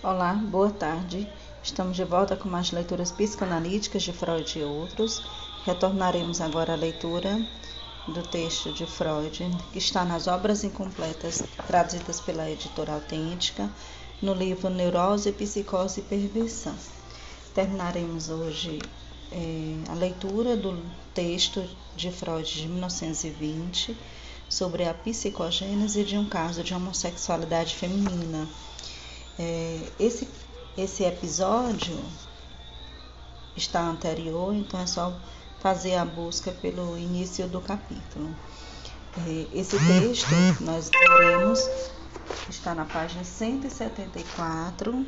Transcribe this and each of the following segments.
Olá, boa tarde. Estamos de volta com mais leituras psicanalíticas de Freud e outros. Retornaremos agora à leitura do texto de Freud, que está nas obras incompletas, traduzidas pela editora autêntica, no livro Neurose, Psicose e Perversão. Terminaremos hoje é, a leitura do texto de Freud de 1920 sobre a psicogênese de um caso de homossexualidade feminina. É, esse, esse episódio está anterior, então é só fazer a busca pelo início do capítulo. É, esse texto nós leremos está na página 174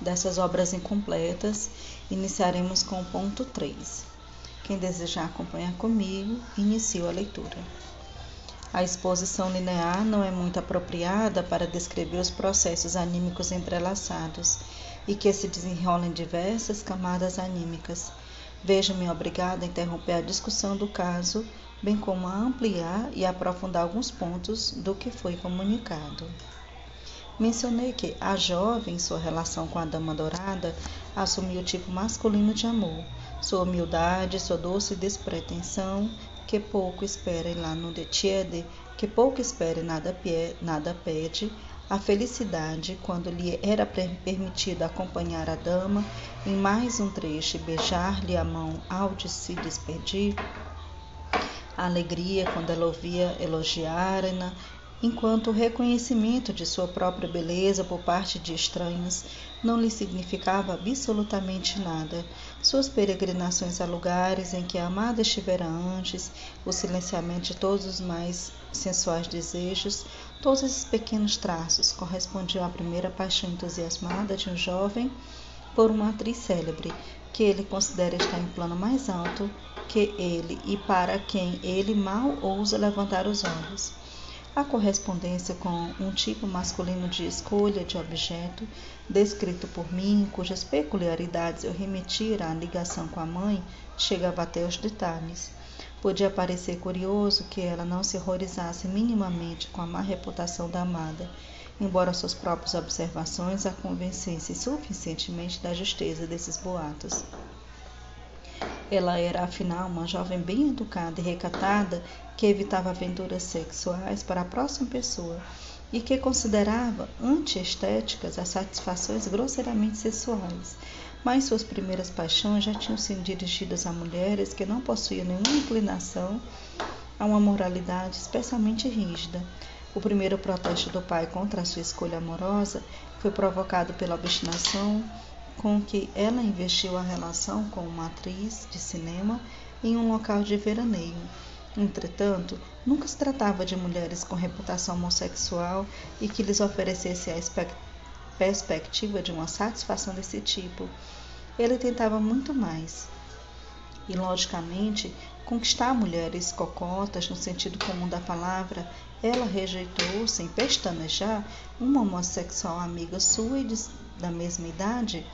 dessas obras incompletas. Iniciaremos com o ponto 3. Quem desejar acompanhar comigo, inicio a leitura. A exposição linear não é muito apropriada para descrever os processos anímicos entrelaçados e que se desenrolam em diversas camadas anímicas. Vejo-me obrigada a interromper a discussão do caso, bem como a ampliar e aprofundar alguns pontos do que foi comunicado. Mencionei que a jovem, em sua relação com a dama dourada, assumiu o tipo masculino de amor, sua humildade, sua doce despretensão, que pouco espera lá no Detiede, que pouco espera nada, nada pede, a felicidade quando lhe era permitido acompanhar a dama em mais um trecho e beijar-lhe a mão ao de se despedir, a alegria quando ela ouvia elogiar-na enquanto o reconhecimento de sua própria beleza por parte de estranhos não lhe significava absolutamente nada. Suas peregrinações a lugares em que a amada estivera antes, o silenciamento de todos os mais sensuais desejos, todos esses pequenos traços correspondiam à primeira paixão entusiasmada de um jovem por uma atriz célebre, que ele considera estar em plano mais alto que ele e para quem ele mal ousa levantar os olhos. A correspondência com um tipo masculino de escolha de objeto, descrito por mim, cujas peculiaridades eu remetia à ligação com a mãe, chegava até os detalhes. Podia parecer curioso que ela não se horrorizasse minimamente com a má reputação da amada, embora suas próprias observações a convencessem suficientemente da justeza desses boatos. Ela era, afinal, uma jovem bem educada e recatada que evitava aventuras sexuais para a próxima pessoa e que considerava antiestéticas as satisfações grosseiramente sexuais. Mas suas primeiras paixões já tinham sido dirigidas a mulheres que não possuíam nenhuma inclinação a uma moralidade especialmente rígida. O primeiro protesto do pai contra a sua escolha amorosa foi provocado pela obstinação com que ela investiu a relação com uma atriz de cinema em um local de veraneio. Entretanto, nunca se tratava de mulheres com reputação homossexual e que lhes oferecesse a perspectiva de uma satisfação desse tipo. Ele tentava muito mais. E, logicamente, conquistar mulheres cocotas no sentido comum da palavra, ela rejeitou, sem pestanejar, uma homossexual amiga sua e da mesma idade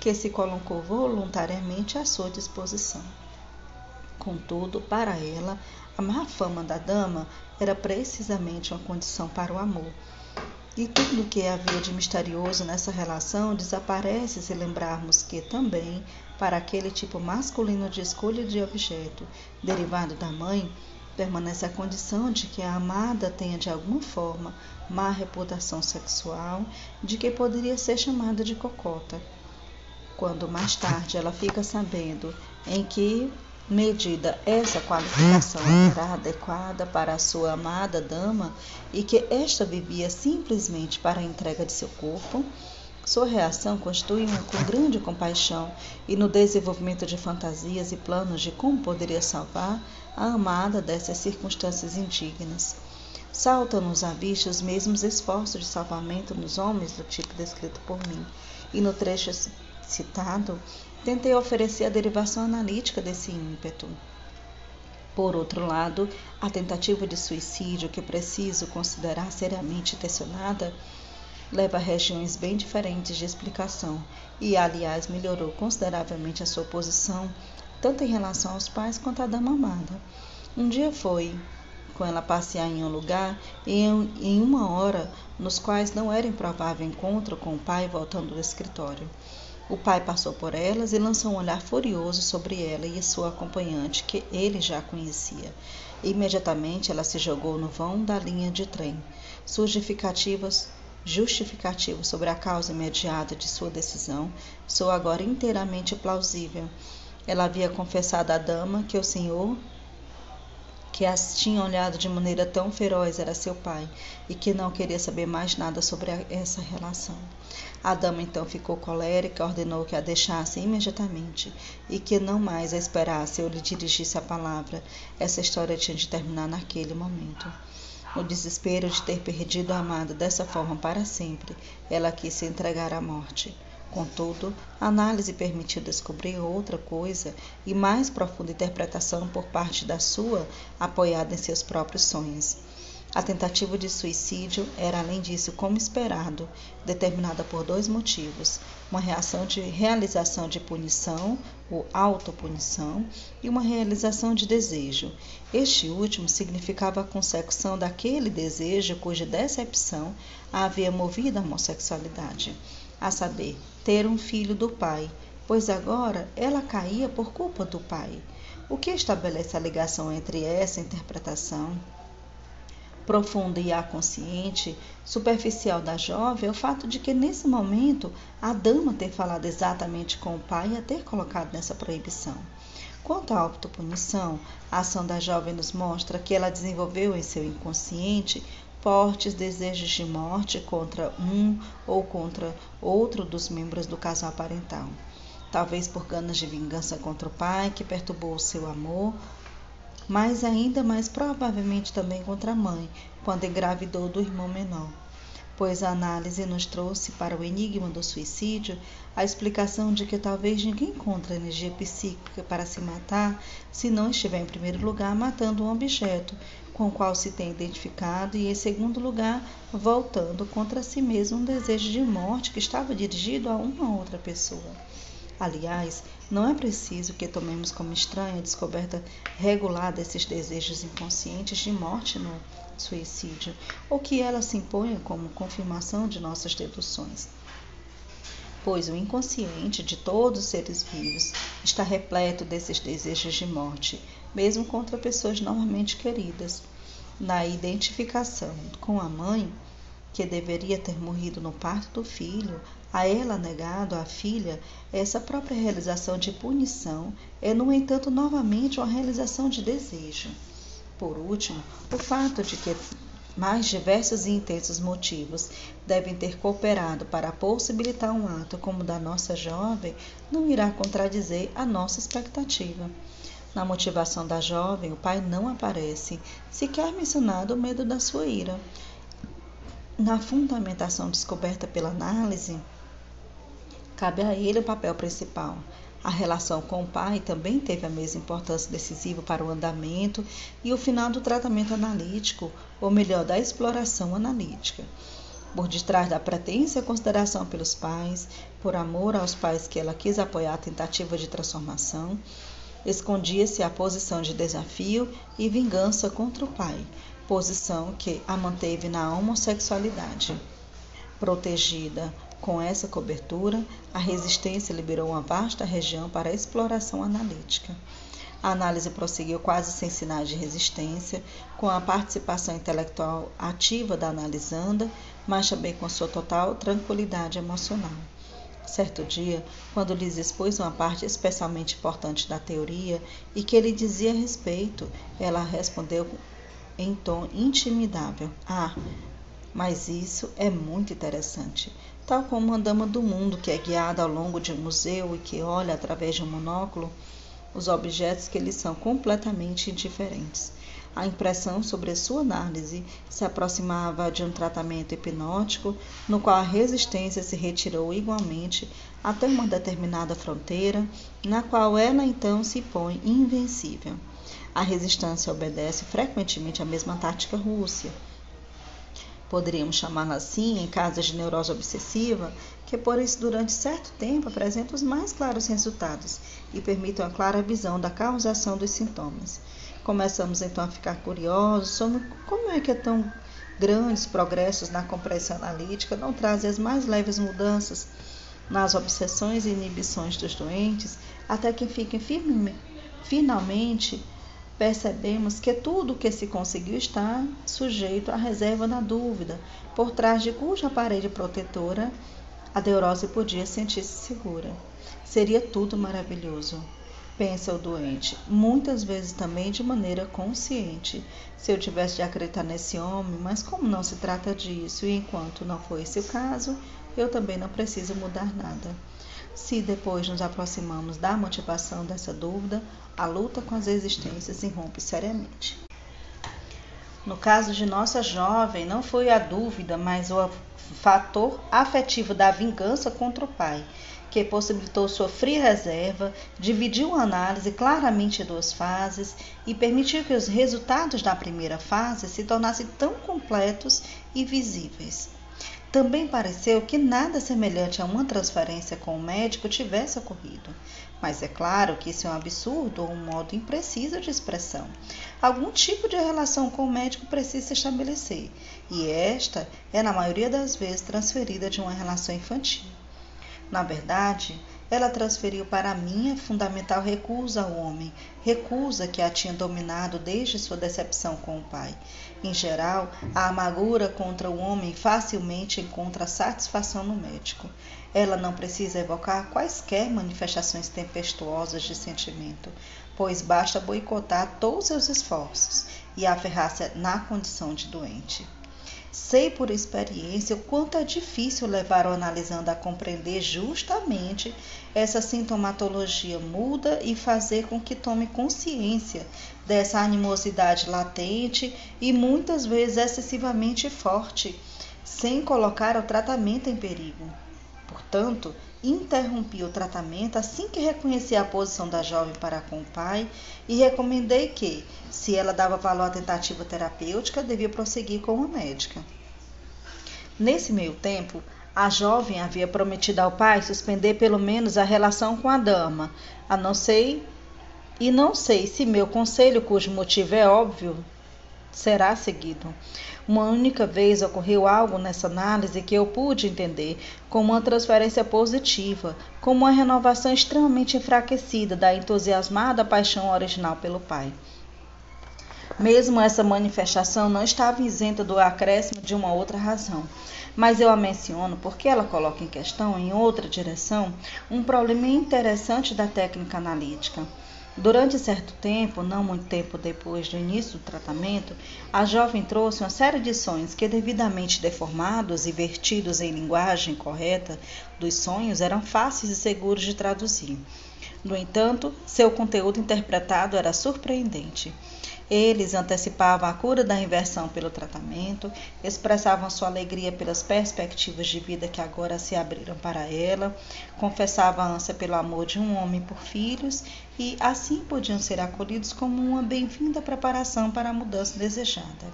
que se colocou voluntariamente à sua disposição. Contudo, para ela, a má fama da dama era precisamente uma condição para o amor. E tudo o que havia de misterioso nessa relação desaparece se lembrarmos que também, para aquele tipo masculino de escolha de objeto, derivado da mãe, permanece a condição de que a amada tenha de alguma forma má reputação sexual, de que poderia ser chamada de cocota quando mais tarde ela fica sabendo em que medida essa qualificação era adequada para a sua amada dama e que esta vivia simplesmente para a entrega de seu corpo, sua reação constitui uma com grande compaixão e no desenvolvimento de fantasias e planos de como poderia salvar a amada dessas circunstâncias indignas. Saltam-nos à vista os mesmos esforços de salvamento nos homens do tipo descrito por mim, e no trecho citado, tentei oferecer a derivação analítica desse ímpeto. Por outro lado, a tentativa de suicídio, que preciso considerar seriamente intencionada, leva a regiões bem diferentes de explicação e, aliás, melhorou consideravelmente a sua posição, tanto em relação aos pais quanto à dama amada. Um dia foi, com ela passear em um lugar em, em uma hora nos quais não era improvável encontro com o pai voltando do escritório. O pai passou por elas e lançou um olhar furioso sobre ela e sua acompanhante, que ele já conhecia. Imediatamente ela se jogou no vão da linha de trem. Justificativas justificativo sobre a causa imediata de sua decisão sou agora inteiramente plausível. Ela havia confessado à dama que o senhor que as tinha olhado de maneira tão feroz era seu pai e que não queria saber mais nada sobre essa relação. A dama então ficou colérica, ordenou que a deixasse imediatamente e que não mais a esperasse ou lhe dirigisse a palavra. Essa história tinha de terminar naquele momento. No desespero de ter perdido a amada dessa forma para sempre, ela quis se entregar à morte. Contudo, a análise permitiu descobrir outra coisa e mais profunda interpretação por parte da sua, apoiada em seus próprios sonhos. A tentativa de suicídio era, além disso, como esperado, determinada por dois motivos: uma reação de realização de punição, ou autopunição, e uma realização de desejo. Este último significava a consecução daquele desejo cuja decepção a havia movido à homossexualidade a saber, ter um filho do pai, pois agora ela caía por culpa do pai. O que estabelece a ligação entre essa interpretação profunda e consciente, superficial da jovem é o fato de que nesse momento a dama ter falado exatamente com o pai e a ter colocado nessa proibição. Quanto à autopunição, a ação da jovem nos mostra que ela desenvolveu em seu inconsciente fortes desejos de morte contra um ou contra outro dos membros do casal parental. Talvez por ganas de vingança contra o pai, que perturbou o seu amor, mas ainda mais provavelmente também contra a mãe, quando engravidou do irmão menor. Pois a análise nos trouxe para o enigma do suicídio a explicação de que talvez ninguém encontre energia psíquica para se matar se não estiver, em primeiro lugar, matando um objeto, com o qual se tem identificado, e, em segundo lugar, voltando contra si mesmo um desejo de morte que estava dirigido a uma outra pessoa. Aliás, não é preciso que tomemos como estranha a descoberta regular desses desejos inconscientes de morte no suicídio, ou que ela se imponha como confirmação de nossas deduções pois o inconsciente de todos os seres vivos está repleto desses desejos de morte, mesmo contra pessoas normalmente queridas. Na identificação com a mãe, que deveria ter morrido no parto do filho, a ela negado a filha, essa própria realização de punição é, no entanto, novamente uma realização de desejo. Por último, o fato de que mais diversos e intensos motivos devem ter cooperado para possibilitar um ato como o da nossa jovem não irá contradizer a nossa expectativa. Na motivação da jovem, o pai não aparece, sequer mencionado o medo da sua ira. Na fundamentação descoberta pela análise, cabe a ele o papel principal. A relação com o pai também teve a mesma importância decisiva para o andamento e o final do tratamento analítico, ou melhor, da exploração analítica. Por detrás da pretensa consideração pelos pais, por amor aos pais que ela quis apoiar a tentativa de transformação, escondia-se a posição de desafio e vingança contra o pai, posição que a manteve na homossexualidade. Protegida com essa cobertura, a resistência liberou uma vasta região para exploração analítica. A análise prosseguiu quase sem sinais de resistência, com a participação intelectual ativa da analisanda, mas também com sua total tranquilidade emocional. Certo dia, quando lhes expôs uma parte especialmente importante da teoria e que ele dizia a respeito, ela respondeu em tom intimidável: Ah, mas isso é muito interessante. Tal como uma dama do mundo que é guiada ao longo de um museu e que olha através de um monóculo os objetos que lhe são completamente indiferentes. A impressão sobre a sua análise se aproximava de um tratamento hipnótico, no qual a resistência se retirou igualmente até uma determinada fronteira, na qual ela então se põe invencível. A resistência obedece frequentemente à mesma tática rússia. Poderíamos chamá-la assim em casos de neurose obsessiva, que por isso durante certo tempo apresentam os mais claros resultados e permitem a clara visão da causação dos sintomas. Começamos então a ficar curiosos sobre como é que é tão grandes progressos na compreensão analítica não trazem as mais leves mudanças nas obsessões e inibições dos doentes, até que fiquem firme, finalmente percebemos que tudo o que se conseguiu está sujeito à reserva da dúvida, por trás de cuja parede protetora a neurose podia sentir-se segura. Seria tudo maravilhoso pensa o doente, muitas vezes também de maneira consciente. Se eu tivesse de acreditar nesse homem, mas como não se trata disso e enquanto não for esse o caso, eu também não preciso mudar nada. Se depois nos aproximamos da motivação dessa dúvida, a luta com as existências irrompe seriamente. No caso de nossa jovem, não foi a dúvida, mas o fator afetivo da vingança contra o pai que possibilitou sua fria reserva, dividiu a análise claramente em duas fases e permitiu que os resultados da primeira fase se tornassem tão completos e visíveis. Também pareceu que nada semelhante a uma transferência com o médico tivesse ocorrido. Mas é claro que isso é um absurdo ou um modo impreciso de expressão. Algum tipo de relação com o médico precisa se estabelecer, e esta é, na maioria das vezes, transferida de uma relação infantil. Na verdade, ela transferiu para mim a fundamental recusa ao homem, recusa que a tinha dominado desde sua decepção com o pai. Em geral, a amargura contra o homem facilmente encontra satisfação no médico. Ela não precisa evocar quaisquer manifestações tempestuosas de sentimento, pois basta boicotar todos seus esforços e aferrar-se na condição de doente. Sei por experiência o quanto é difícil levar o analisando a compreender justamente essa sintomatologia muda e fazer com que tome consciência dessa animosidade latente e muitas vezes excessivamente forte, sem colocar o tratamento em perigo. Portanto, interrompi o tratamento assim que reconheci a posição da jovem para com o pai e recomendei que, se ela dava valor à tentativa terapêutica, devia prosseguir com a médica. Nesse meio tempo, a jovem havia prometido ao pai suspender pelo menos a relação com a dama, a não sei e não sei se meu conselho, cujo motivo é óbvio, será seguido. Uma única vez ocorreu algo nessa análise que eu pude entender como uma transferência positiva, como uma renovação extremamente enfraquecida da entusiasmada paixão original pelo pai. Mesmo essa manifestação não estava isenta do acréscimo de uma outra razão, mas eu a menciono porque ela coloca em questão, em outra direção, um problema interessante da técnica analítica. Durante certo tempo, não muito tempo depois do início do tratamento, a jovem trouxe uma série de sonhos que, devidamente deformados e vertidos em linguagem correta dos sonhos, eram fáceis e seguros de traduzir. No entanto, seu conteúdo interpretado era surpreendente. Eles antecipavam a cura da inversão pelo tratamento, expressavam sua alegria pelas perspectivas de vida que agora se abriram para ela, confessavam a ânsia pelo amor de um homem por filhos e assim podiam ser acolhidos como uma bem-vinda preparação para a mudança desejada.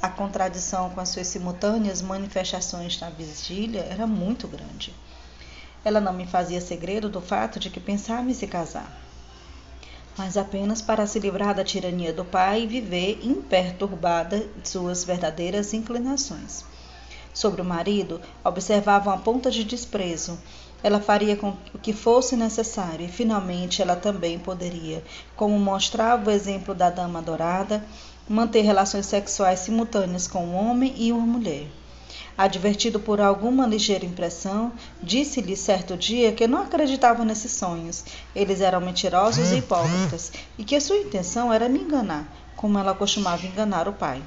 A contradição com as suas simultâneas manifestações na vigília era muito grande. Ela não me fazia segredo do fato de que pensava em se casar mas apenas para se livrar da tirania do pai e viver imperturbada de suas verdadeiras inclinações. Sobre o marido, observava uma ponta de desprezo. Ela faria com o que fosse necessário e finalmente ela também poderia, como mostrava o exemplo da dama dourada, manter relações sexuais simultâneas com um homem e uma mulher. Advertido por alguma ligeira impressão, disse-lhe certo dia que não acreditava nesses sonhos. Eles eram mentirosos e hipócritas, e que sua intenção era me enganar, como ela costumava enganar o pai.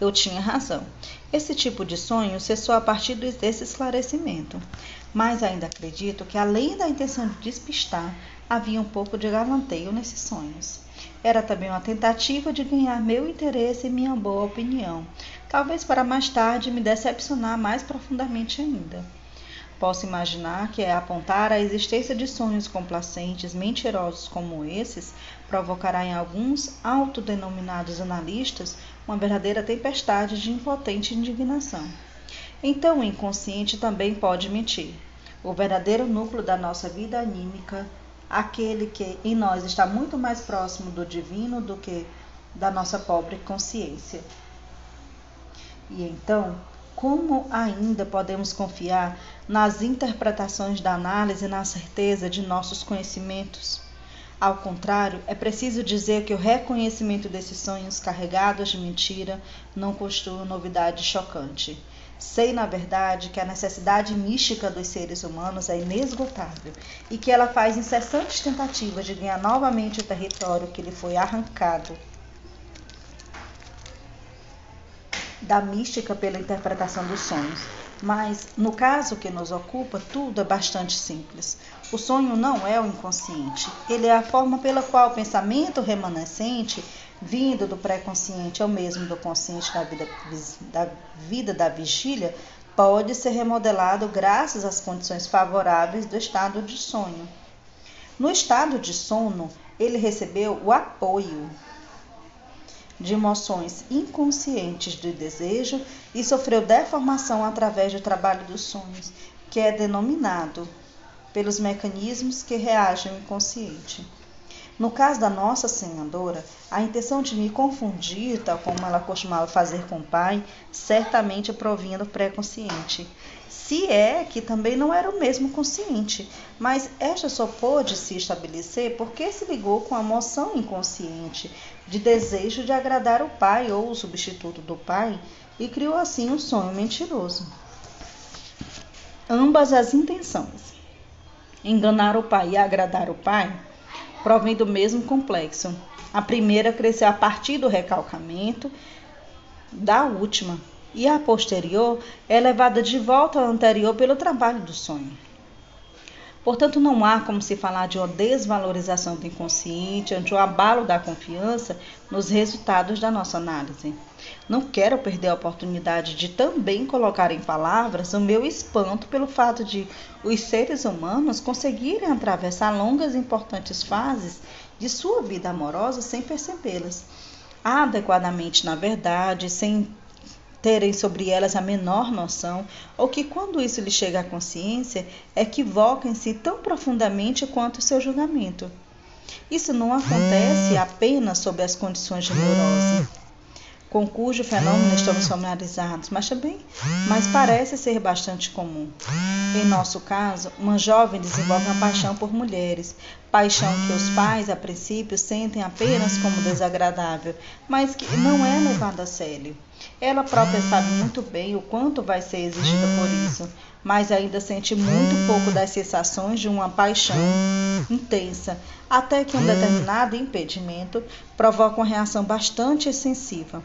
Eu tinha razão. Esse tipo de sonho cessou a partir desse esclarecimento. Mas ainda acredito que, além da intenção de despistar, havia um pouco de galanteio nesses sonhos. Era também uma tentativa de ganhar meu interesse e minha boa opinião, talvez para mais tarde me decepcionar mais profundamente ainda. Posso imaginar que é apontar a existência de sonhos complacentes, mentirosos como esses, provocará em alguns autodenominados analistas uma verdadeira tempestade de impotente indignação. Então o inconsciente também pode mentir. O verdadeiro núcleo da nossa vida anímica, aquele que em nós está muito mais próximo do divino do que da nossa pobre consciência. E então, como ainda podemos confiar nas interpretações da análise e na certeza de nossos conhecimentos? Ao contrário, é preciso dizer que o reconhecimento desses sonhos carregados de mentira não constitui novidade chocante. Sei, na verdade, que a necessidade mística dos seres humanos é inesgotável e que ela faz incessantes tentativas de ganhar novamente o território que lhe foi arrancado da mística pela interpretação dos sonhos. Mas, no caso que nos ocupa, tudo é bastante simples. O sonho não é o inconsciente, ele é a forma pela qual o pensamento remanescente, vindo do pré-consciente ao mesmo do consciente da vida, da vida da vigília, pode ser remodelado graças às condições favoráveis do estado de sonho. No estado de sono, ele recebeu o apoio de emoções inconscientes de desejo e sofreu deformação através do trabalho dos sonhos, que é denominado pelos mecanismos que reagem ao inconsciente. No caso da nossa senadora, a intenção de me confundir, tal como ela costumava fazer com o pai, certamente provinha do pré-consciente. Se é que também não era o mesmo consciente, mas esta só pôde se estabelecer porque se ligou com a emoção inconsciente de desejo de agradar o pai ou o substituto do pai e criou assim um sonho mentiroso. Ambas as intenções, enganar o pai e agradar o pai, provém do mesmo complexo. A primeira cresceu a partir do recalcamento da última, e a posterior é levada de volta à anterior pelo trabalho do sonho. Portanto, não há como se falar de uma desvalorização do inconsciente ante o abalo da confiança nos resultados da nossa análise. Não quero perder a oportunidade de também colocar em palavras o meu espanto pelo fato de os seres humanos conseguirem atravessar longas e importantes fases de sua vida amorosa sem percebê-las. Adequadamente, na verdade, sem terem sobre elas a menor noção, ou que quando isso lhe chega à consciência, equivocam-se tão profundamente quanto o seu julgamento. Isso não acontece apenas sob as condições de neurose, com cujo fenômeno estamos familiarizados, mas também, mas parece ser bastante comum. Em nosso caso, uma jovem desenvolve uma paixão por mulheres, paixão que os pais, a princípio, sentem apenas como desagradável, mas que não é levada a sério. Ela própria sabe muito bem o quanto vai ser exigida por isso, mas ainda sente muito pouco das sensações de uma paixão intensa, até que um determinado impedimento provoca uma reação bastante excessiva,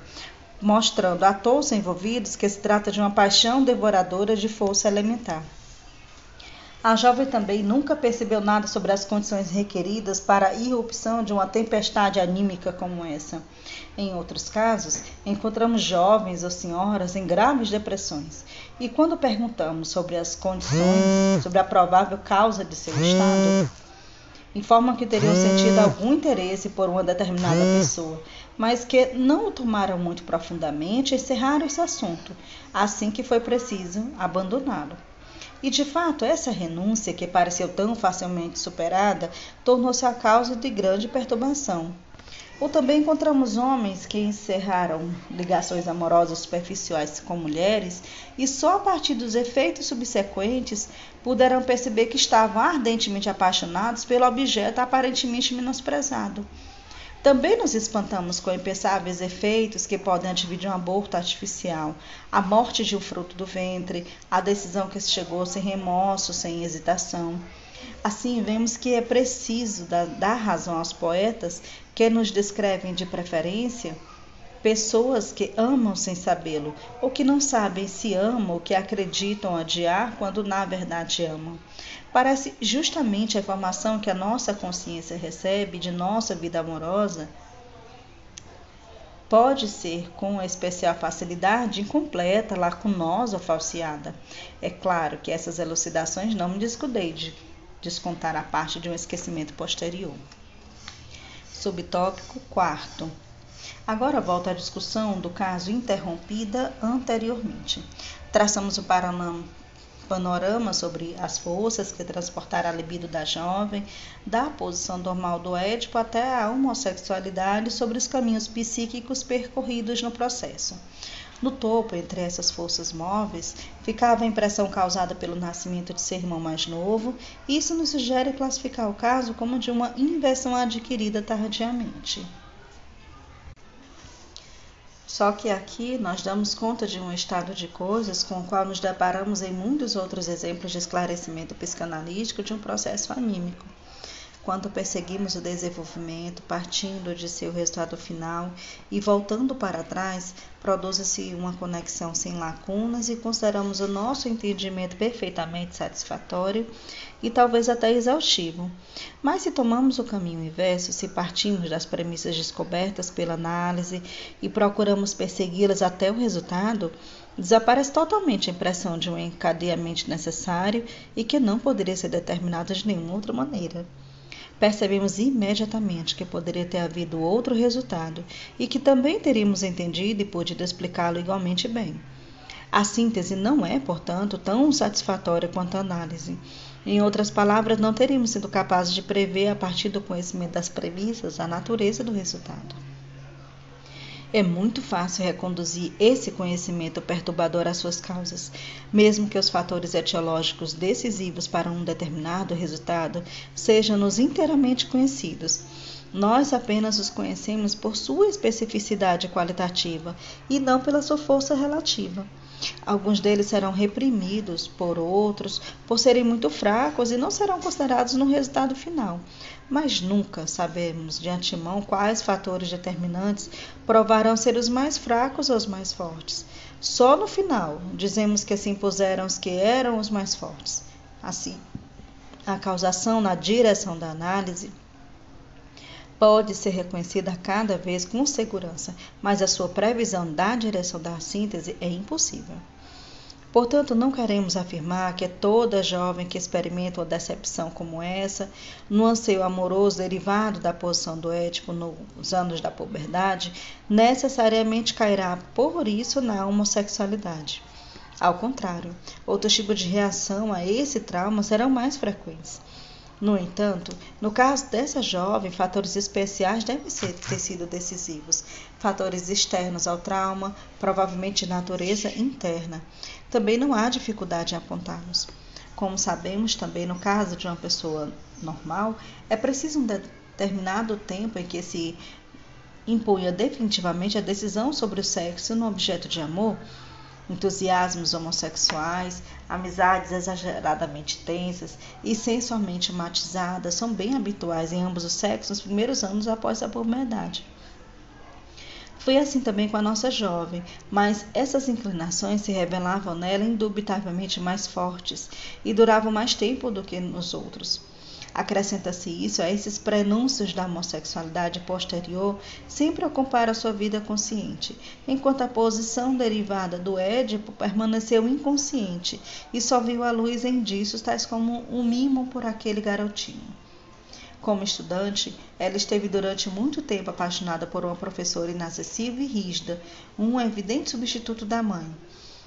mostrando a todos envolvidos que se trata de uma paixão devoradora de força elementar. A jovem também nunca percebeu nada sobre as condições requeridas para a irrupção de uma tempestade anímica como essa. Em outros casos, encontramos jovens ou senhoras em graves depressões, e quando perguntamos sobre as condições, sobre a provável causa de seu estado, informam que teriam sentido algum interesse por uma determinada pessoa, mas que não o tomaram muito profundamente e encerraram esse assunto, assim que foi preciso abandoná-lo. E de fato, essa renúncia, que pareceu tão facilmente superada, tornou-se a causa de grande perturbação. Ou também encontramos homens que encerraram ligações amorosas superficiais com mulheres e só a partir dos efeitos subsequentes puderam perceber que estavam ardentemente apaixonados pelo objeto aparentemente menosprezado. Também nos espantamos com impensáveis efeitos que podem advir de um aborto artificial, a morte de um fruto do ventre, a decisão que se chegou sem remorso, sem hesitação. Assim, vemos que é preciso dar razão aos poetas que nos descrevem de preferência pessoas que amam sem sabê-lo, ou que não sabem se amam ou que acreditam odiar quando na verdade amam. Parece justamente a informação que a nossa consciência recebe de nossa vida amorosa pode ser com especial facilidade incompleta, lacunosa ou falseada. É claro que essas elucidações não me descuidei de descontar a parte de um esquecimento posterior. Subtópico 4. Agora volta à discussão do caso interrompida anteriormente. Traçamos o panorama, panorama sobre as forças que transportaram a libido da jovem, da posição normal do Édipo até a homossexualidade sobre os caminhos psíquicos percorridos no processo. No topo, entre essas forças móveis, ficava a impressão causada pelo nascimento de seu irmão mais novo, e isso nos sugere classificar o caso como de uma inversão adquirida tardiamente. Só que aqui nós damos conta de um estado de coisas com o qual nos deparamos em muitos outros exemplos de esclarecimento psicanalítico de um processo anímico. Quando perseguimos o desenvolvimento, partindo de seu resultado final e voltando para trás, produz-se uma conexão sem lacunas e consideramos o nosso entendimento perfeitamente satisfatório e talvez até exaustivo. Mas se tomamos o caminho inverso, se partimos das premissas descobertas pela análise e procuramos persegui-las até o resultado, desaparece totalmente a impressão de um encadeamento necessário e que não poderia ser determinado de nenhuma outra maneira percebemos imediatamente que poderia ter havido outro resultado e que também teríamos entendido e podido explicá-lo igualmente bem. A síntese não é, portanto, tão satisfatória quanto a análise. Em outras palavras, não teríamos sido capazes de prever, a partir do conhecimento das premissas, a natureza do resultado. É muito fácil reconduzir esse conhecimento perturbador às suas causas, mesmo que os fatores etiológicos decisivos para um determinado resultado sejam-nos inteiramente conhecidos. Nós apenas os conhecemos por sua especificidade qualitativa e não pela sua força relativa. Alguns deles serão reprimidos por outros por serem muito fracos e não serão considerados no resultado final. Mas nunca sabemos de antemão quais fatores determinantes provarão ser os mais fracos ou os mais fortes. Só no final dizemos que se impuseram os que eram os mais fortes. Assim, a causação na direção da análise pode ser reconhecida cada vez com segurança, mas a sua previsão da direção da síntese é impossível. Portanto, não queremos afirmar que toda jovem que experimenta uma decepção como essa, no anseio amoroso derivado da posição do Édipo nos anos da puberdade, necessariamente cairá por isso na homossexualidade. Ao contrário, outros tipos de reação a esse trauma serão mais frequentes. No entanto, no caso dessa jovem, fatores especiais devem ser, ter sido decisivos. Fatores externos ao trauma, provavelmente de natureza interna. Também não há dificuldade em apontá-los. Como sabemos também no caso de uma pessoa normal, é preciso um determinado tempo em que se impunha definitivamente a decisão sobre o sexo no objeto de amor entusiasmos homossexuais, amizades exageradamente tensas e sensualmente matizadas são bem habituais em ambos os sexos nos primeiros anos após a puberdade. Foi assim também com a nossa jovem, mas essas inclinações se revelavam nela indubitavelmente mais fortes e duravam mais tempo do que nos outros. Acrescenta-se isso a esses prenúncios da homossexualidade posterior, sempre ocupara sua vida consciente, enquanto a posição derivada do Édipo permaneceu inconsciente e só viu a luz indícios tais como um mimo por aquele garotinho. Como estudante, ela esteve durante muito tempo apaixonada por uma professora inacessível e rígida, um evidente substituto da mãe.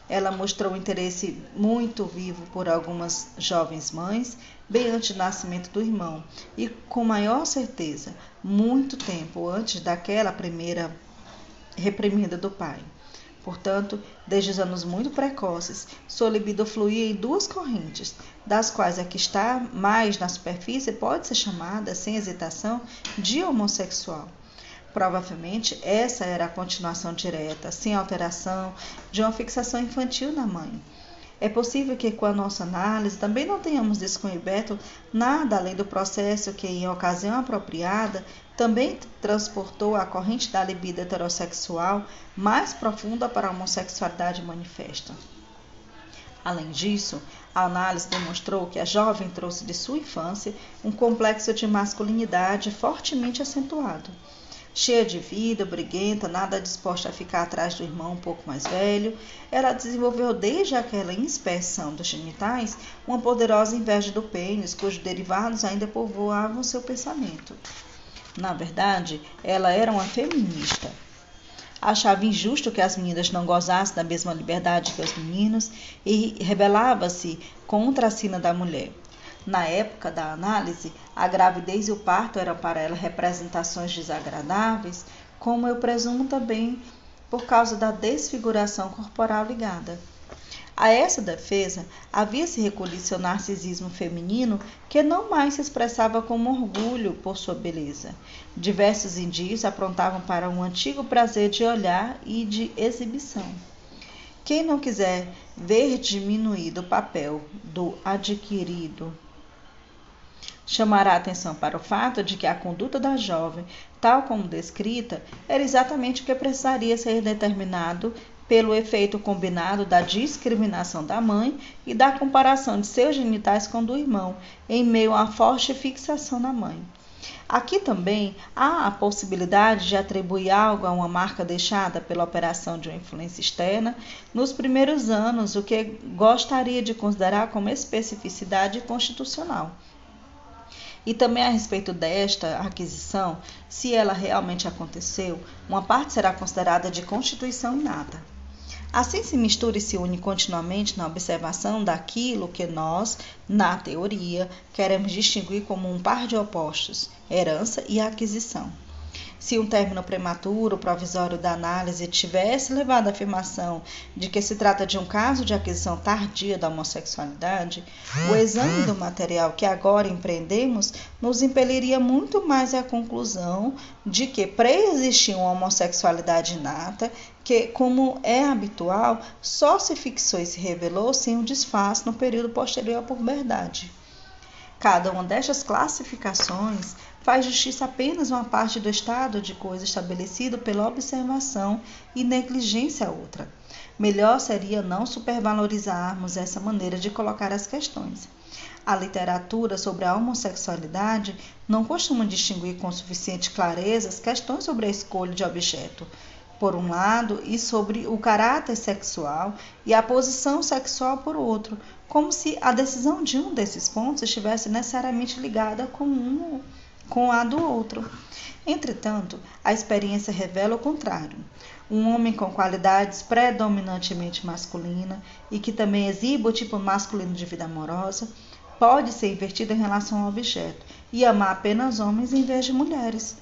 Ela mostrou interesse muito vivo por algumas jovens mães, bem antes do nascimento do irmão, e com maior certeza, muito tempo antes daquela primeira reprimenda do pai. Portanto, desde os anos muito precoces, sua libido fluía em duas correntes, das quais a que está mais na superfície pode ser chamada, sem hesitação, de homossexual. Provavelmente essa era a continuação direta, sem alteração, de uma fixação infantil na mãe. É possível que com a nossa análise também não tenhamos descoberto nada além do processo que, em ocasião apropriada, também transportou a corrente da libido heterossexual mais profunda para a homossexualidade manifesta. Além disso, a análise demonstrou que a jovem trouxe de sua infância um complexo de masculinidade fortemente acentuado Cheia de vida, briguenta, nada disposta a ficar atrás do irmão um pouco mais velho, ela desenvolveu desde aquela inspeção dos genitais uma poderosa inveja do pênis, cujos derivados ainda povoavam seu pensamento. Na verdade, ela era uma feminista. achava injusto que as meninas não gozassem da mesma liberdade que os meninos e rebelava-se contra a sina da mulher. Na época da análise, a gravidez e o parto eram para ela representações desagradáveis, como eu presumo também por causa da desfiguração corporal ligada. A essa defesa havia-se recolhido seu narcisismo feminino, que não mais se expressava como orgulho por sua beleza. Diversos indícios aprontavam para um antigo prazer de olhar e de exibição. Quem não quiser ver diminuído o papel do adquirido chamará atenção para o fato de que a conduta da jovem, tal como descrita, era exatamente o que precisaria ser determinado pelo efeito combinado da discriminação da mãe e da comparação de seus genitais com do irmão, em meio à forte fixação na mãe. Aqui também há a possibilidade de atribuir algo a uma marca deixada pela operação de uma influência externa nos primeiros anos, o que gostaria de considerar como especificidade constitucional. E também a respeito desta aquisição, se ela realmente aconteceu, uma parte será considerada de constituição inata. Assim se mistura e se une continuamente na observação daquilo que nós, na teoria, queremos distinguir como um par de opostos, herança e aquisição. Se um término prematuro, provisório da análise, tivesse levado à afirmação de que se trata de um caso de aquisição tardia da homossexualidade, o exame do material que agora empreendemos nos impeliria muito mais à conclusão de que preexistia uma homossexualidade inata que, como é habitual, só se fixou e se revelou sem um disfarce no período posterior à puberdade. Cada uma destas classificações faz justiça apenas uma parte do estado de coisa estabelecido pela observação e negligência a outra. Melhor seria não supervalorizarmos essa maneira de colocar as questões. A literatura sobre a homossexualidade não costuma distinguir com suficiente clareza as questões sobre a escolha de objeto, por um lado, e sobre o caráter sexual e a posição sexual por outro, como se a decisão de um desses pontos estivesse necessariamente ligada com um com a do outro. Entretanto, a experiência revela o contrário. Um homem com qualidades predominantemente masculinas e que também exibe o tipo masculino de vida amorosa pode ser invertido em relação ao objeto e amar apenas homens em vez de mulheres.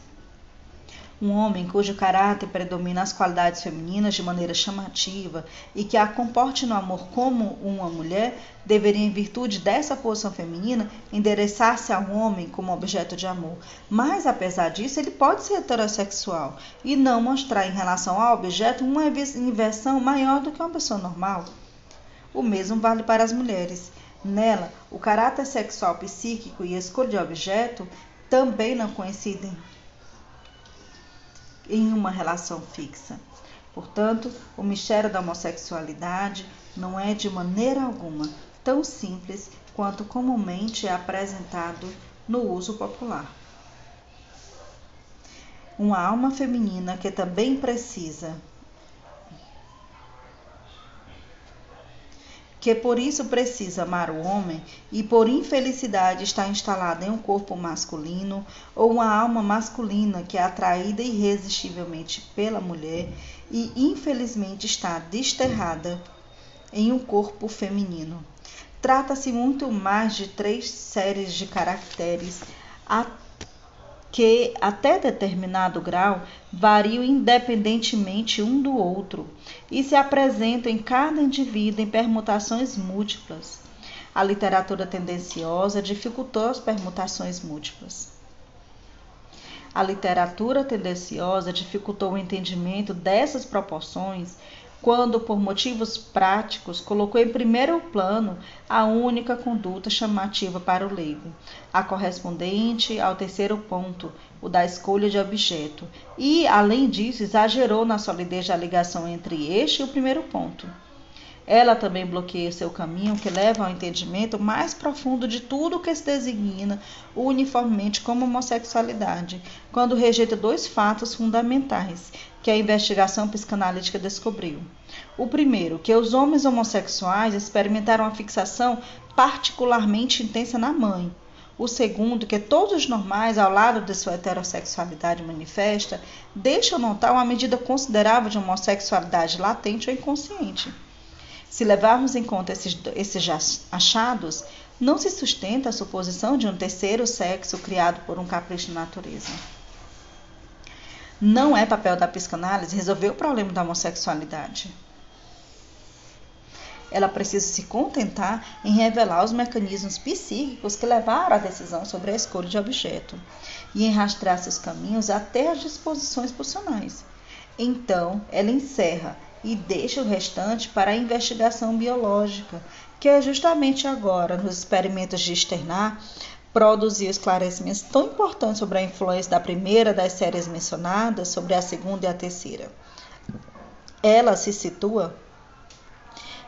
Um homem cujo caráter predomina as qualidades femininas de maneira chamativa e que a comporte no amor como uma mulher, deveria, em virtude dessa posição feminina, endereçar-se a um homem como objeto de amor. Mas, apesar disso, ele pode ser heterossexual e não mostrar em relação ao objeto uma inversão maior do que uma pessoa normal. O mesmo vale para as mulheres. Nela, o caráter sexual psíquico e a escolha de objeto também não coincidem em uma relação fixa. Portanto, o mistério da homossexualidade não é de maneira alguma tão simples quanto comumente é apresentado no uso popular. Uma alma feminina que também precisa que por isso precisa amar o homem e por infelicidade está instalada em um corpo masculino ou uma alma masculina que é atraída irresistivelmente pela mulher e infelizmente está desterrada em um corpo feminino. Trata-se muito mais de três séries de caracteres que, até determinado grau, variam independentemente um do outro e se apresentam em cada indivíduo em permutações múltiplas. A literatura tendenciosa dificultou as permutações múltiplas. A literatura tendenciosa dificultou o entendimento dessas proporções quando, por motivos práticos, colocou em primeiro plano a única conduta chamativa para o leigo, a correspondente ao terceiro ponto, o da escolha de objeto, e, além disso, exagerou na solidez da ligação entre este e o primeiro ponto. Ela também bloqueia seu caminho que leva ao entendimento mais profundo de tudo que se designa uniformemente como homossexualidade, quando rejeita dois fatos fundamentais que a investigação psicanalítica descobriu. O primeiro, que os homens homossexuais experimentaram a fixação particularmente intensa na mãe. O segundo, que todos os normais, ao lado de sua heterossexualidade manifesta, deixam notar uma medida considerável de homossexualidade latente ou inconsciente. Se levarmos em conta esses, esses achados, não se sustenta a suposição de um terceiro sexo criado por um capricho de natureza. Não é papel da psicanálise resolver o problema da homossexualidade ela precisa se contentar em revelar os mecanismos psíquicos que levaram à decisão sobre a escolha de objeto e em rastrear seus caminhos até as disposições pulsionais. Então, ela encerra e deixa o restante para a investigação biológica, que é justamente agora, nos experimentos de externar, produzir esclarecimentos tão importantes sobre a influência da primeira das séries mencionadas sobre a segunda e a terceira. Ela se situa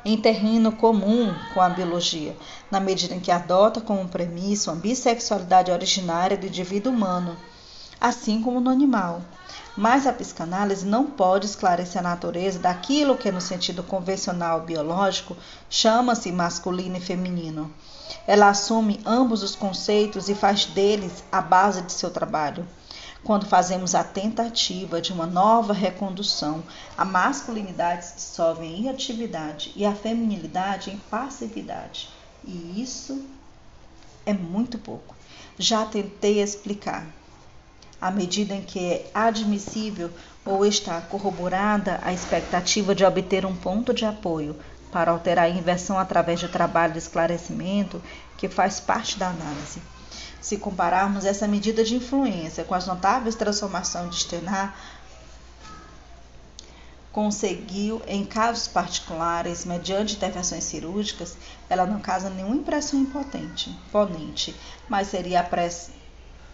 em terreno comum com a biologia, na medida em que adota como premissa uma bissexualidade originária do indivíduo humano, assim como no animal. Mas a psicanálise não pode esclarecer a natureza daquilo que, no sentido convencional biológico, chama-se masculino e feminino. Ela assume ambos os conceitos e faz deles a base de seu trabalho quando fazemos a tentativa de uma nova recondução, a masculinidade se dissolve em atividade e a feminilidade em passividade. E isso é muito pouco. Já tentei explicar. À medida em que é admissível ou está corroborada a expectativa de obter um ponto de apoio para alterar a inversão através de trabalho de esclarecimento que faz parte da análise. Se compararmos essa medida de influência com as notáveis transformações de Stenar, conseguiu, em casos particulares, mediante intervenções cirúrgicas, ela não causa nenhuma impressão impotente, imponente, mas seria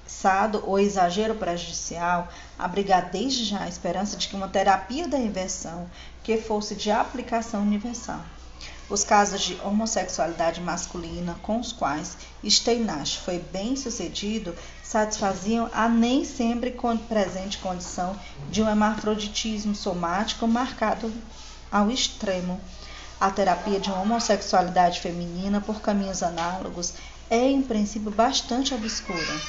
apressado ou exagero prejudicial abrigar desde já a esperança de que uma terapia da inversão que fosse de aplicação universal os casos de homossexualidade masculina com os quais Steinach foi bem sucedido satisfaziam a nem sempre presente condição de um hermafroditismo somático marcado ao extremo. A terapia de homossexualidade feminina por caminhos análogos é, em princípio, bastante obscura.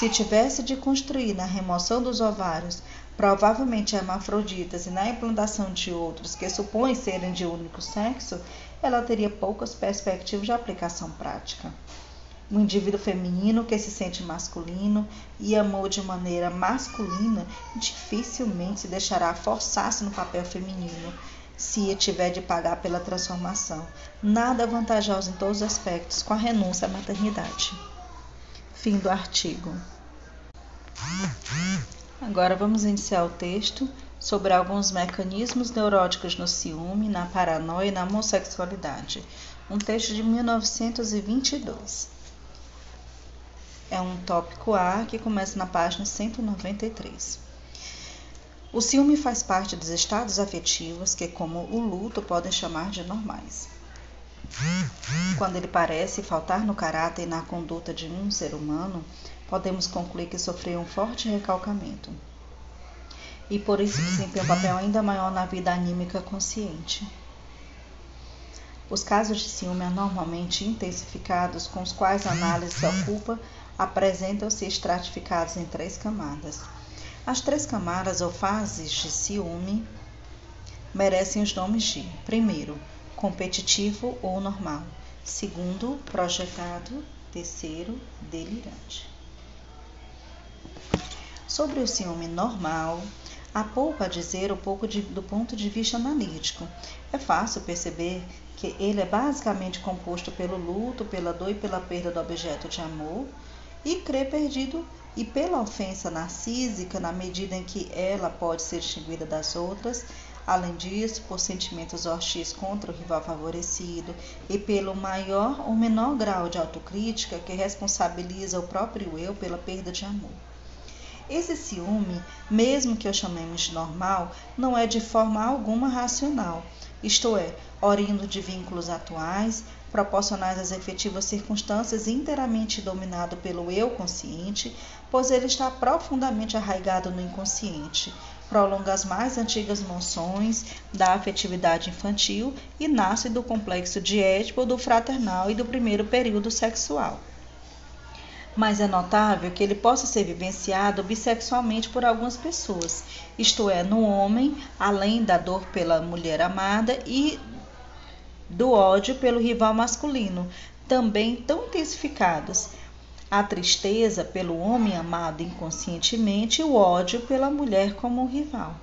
Se tivesse de construir na remoção dos ovários provavelmente hermafroditas e na implantação de outros que supõem serem de único sexo, ela teria poucas perspectivas de aplicação prática. Um indivíduo feminino que se sente masculino e amou de maneira masculina dificilmente se deixará forçar-se no papel feminino se tiver de pagar pela transformação. Nada vantajoso em todos os aspectos com a renúncia à maternidade. Fim do artigo. Agora vamos iniciar o texto sobre alguns mecanismos neuróticos no ciúme, na paranoia e na homossexualidade. Um texto de 1922. É um tópico A que começa na página 193. O ciúme faz parte dos estados afetivos que, como o luto, podem chamar de normais. Quando ele parece faltar no caráter e na conduta de um ser humano, podemos concluir que sofreu um forte recalcamento e por isso desempenha um papel ainda maior na vida anímica consciente. Os casos de ciúme anormalmente intensificados, com os quais a análise se ocupa, apresentam-se estratificados em três camadas. As três camadas ou fases de ciúme merecem os nomes de: primeiro, competitivo ou normal, segundo, projetado, terceiro, delirante. Sobre o ciúme normal, Há pouco a dizer um pouco de, do ponto de vista analítico. É fácil perceber que ele é basicamente composto pelo luto, pela dor e pela perda do objeto de amor, e crer perdido e pela ofensa narcísica na medida em que ela pode ser distinguida das outras, além disso, por sentimentos hostis contra o rival favorecido e pelo maior ou menor grau de autocrítica que responsabiliza o próprio eu pela perda de amor. Esse ciúme, mesmo que o chamemos de normal, não é de forma alguma racional, isto é, orindo de vínculos atuais, proporcionais às efetivas circunstâncias inteiramente dominado pelo eu consciente, pois ele está profundamente arraigado no inconsciente, prolonga as mais antigas moções da afetividade infantil e nasce do complexo de Édipo, do fraternal e do primeiro período sexual. mas é notável que ele possa ser vivenciado bissexualmente por algumas pessoas, isto é, no homem, além da dor pela mulher amada e do ódio pelo rival masculino, também tão intensificados. A tristeza pelo homem amado inconscientemente e o ódio pela mulher como um rival.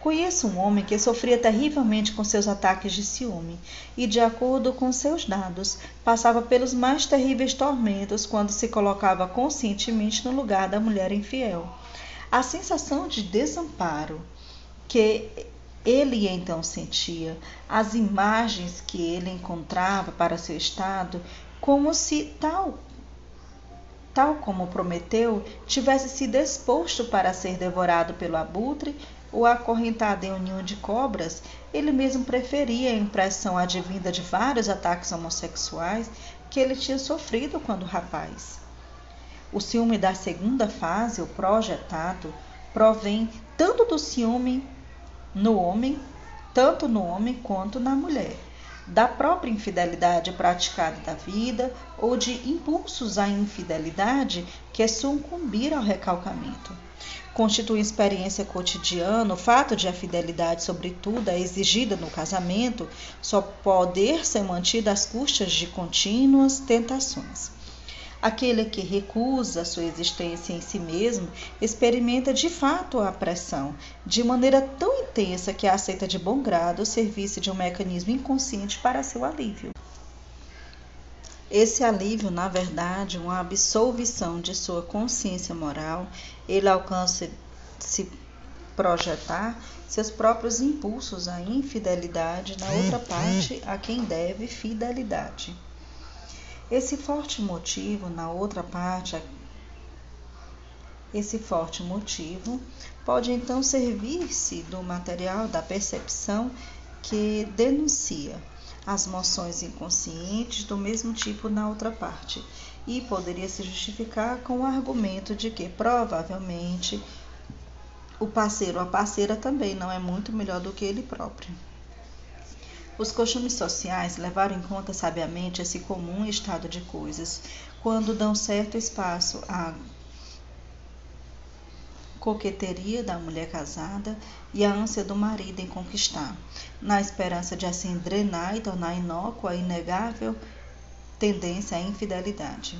Conheço um homem que sofria terrivelmente com seus ataques de ciúme e, de acordo com seus dados, passava pelos mais terríveis tormentos quando se colocava conscientemente no lugar da mulher infiel. A sensação de desamparo que ele então sentia, as imagens que ele encontrava para seu estado, como se tal tal como prometeu, tivesse sido exposto para ser devorado pelo abutre ou acorrentado em um ninho de cobras, ele mesmo preferia a impressão advinda de vários ataques homossexuais que ele tinha sofrido quando rapaz. O ciúme da segunda fase, o projetado, provém tanto do ciúme no homem, tanto no homem quanto na mulher, da própria infidelidade praticada da vida ou de impulsos à infidelidade que sucumbir ao recalcamento constitui experiência cotidiana, o fato de a fidelidade, sobretudo, é exigida no casamento, só poder ser mantida às custas de contínuas tentações. Aquele que recusa sua existência em si mesmo experimenta de fato a pressão, de maneira tão intensa que aceita de bom grado o serviço de um mecanismo inconsciente para seu alívio. Esse alívio, na verdade, uma absolvição de sua consciência moral, ele alcança se projetar seus próprios impulsos à infidelidade na outra parte a quem deve fidelidade. Esse forte motivo na outra parte esse forte motivo pode então servir-se do material da percepção que denuncia as moções inconscientes do mesmo tipo na outra parte, e poderia se justificar com o argumento de que provavelmente o parceiro ou a parceira também não é muito melhor do que ele próprio. Os costumes sociais levaram em conta sabiamente esse comum estado de coisas, quando dão certo espaço à coqueteria da mulher casada e a ânsia do marido em conquistar, na esperança de assim drenar e tornar inócua a inegável tendência à infidelidade.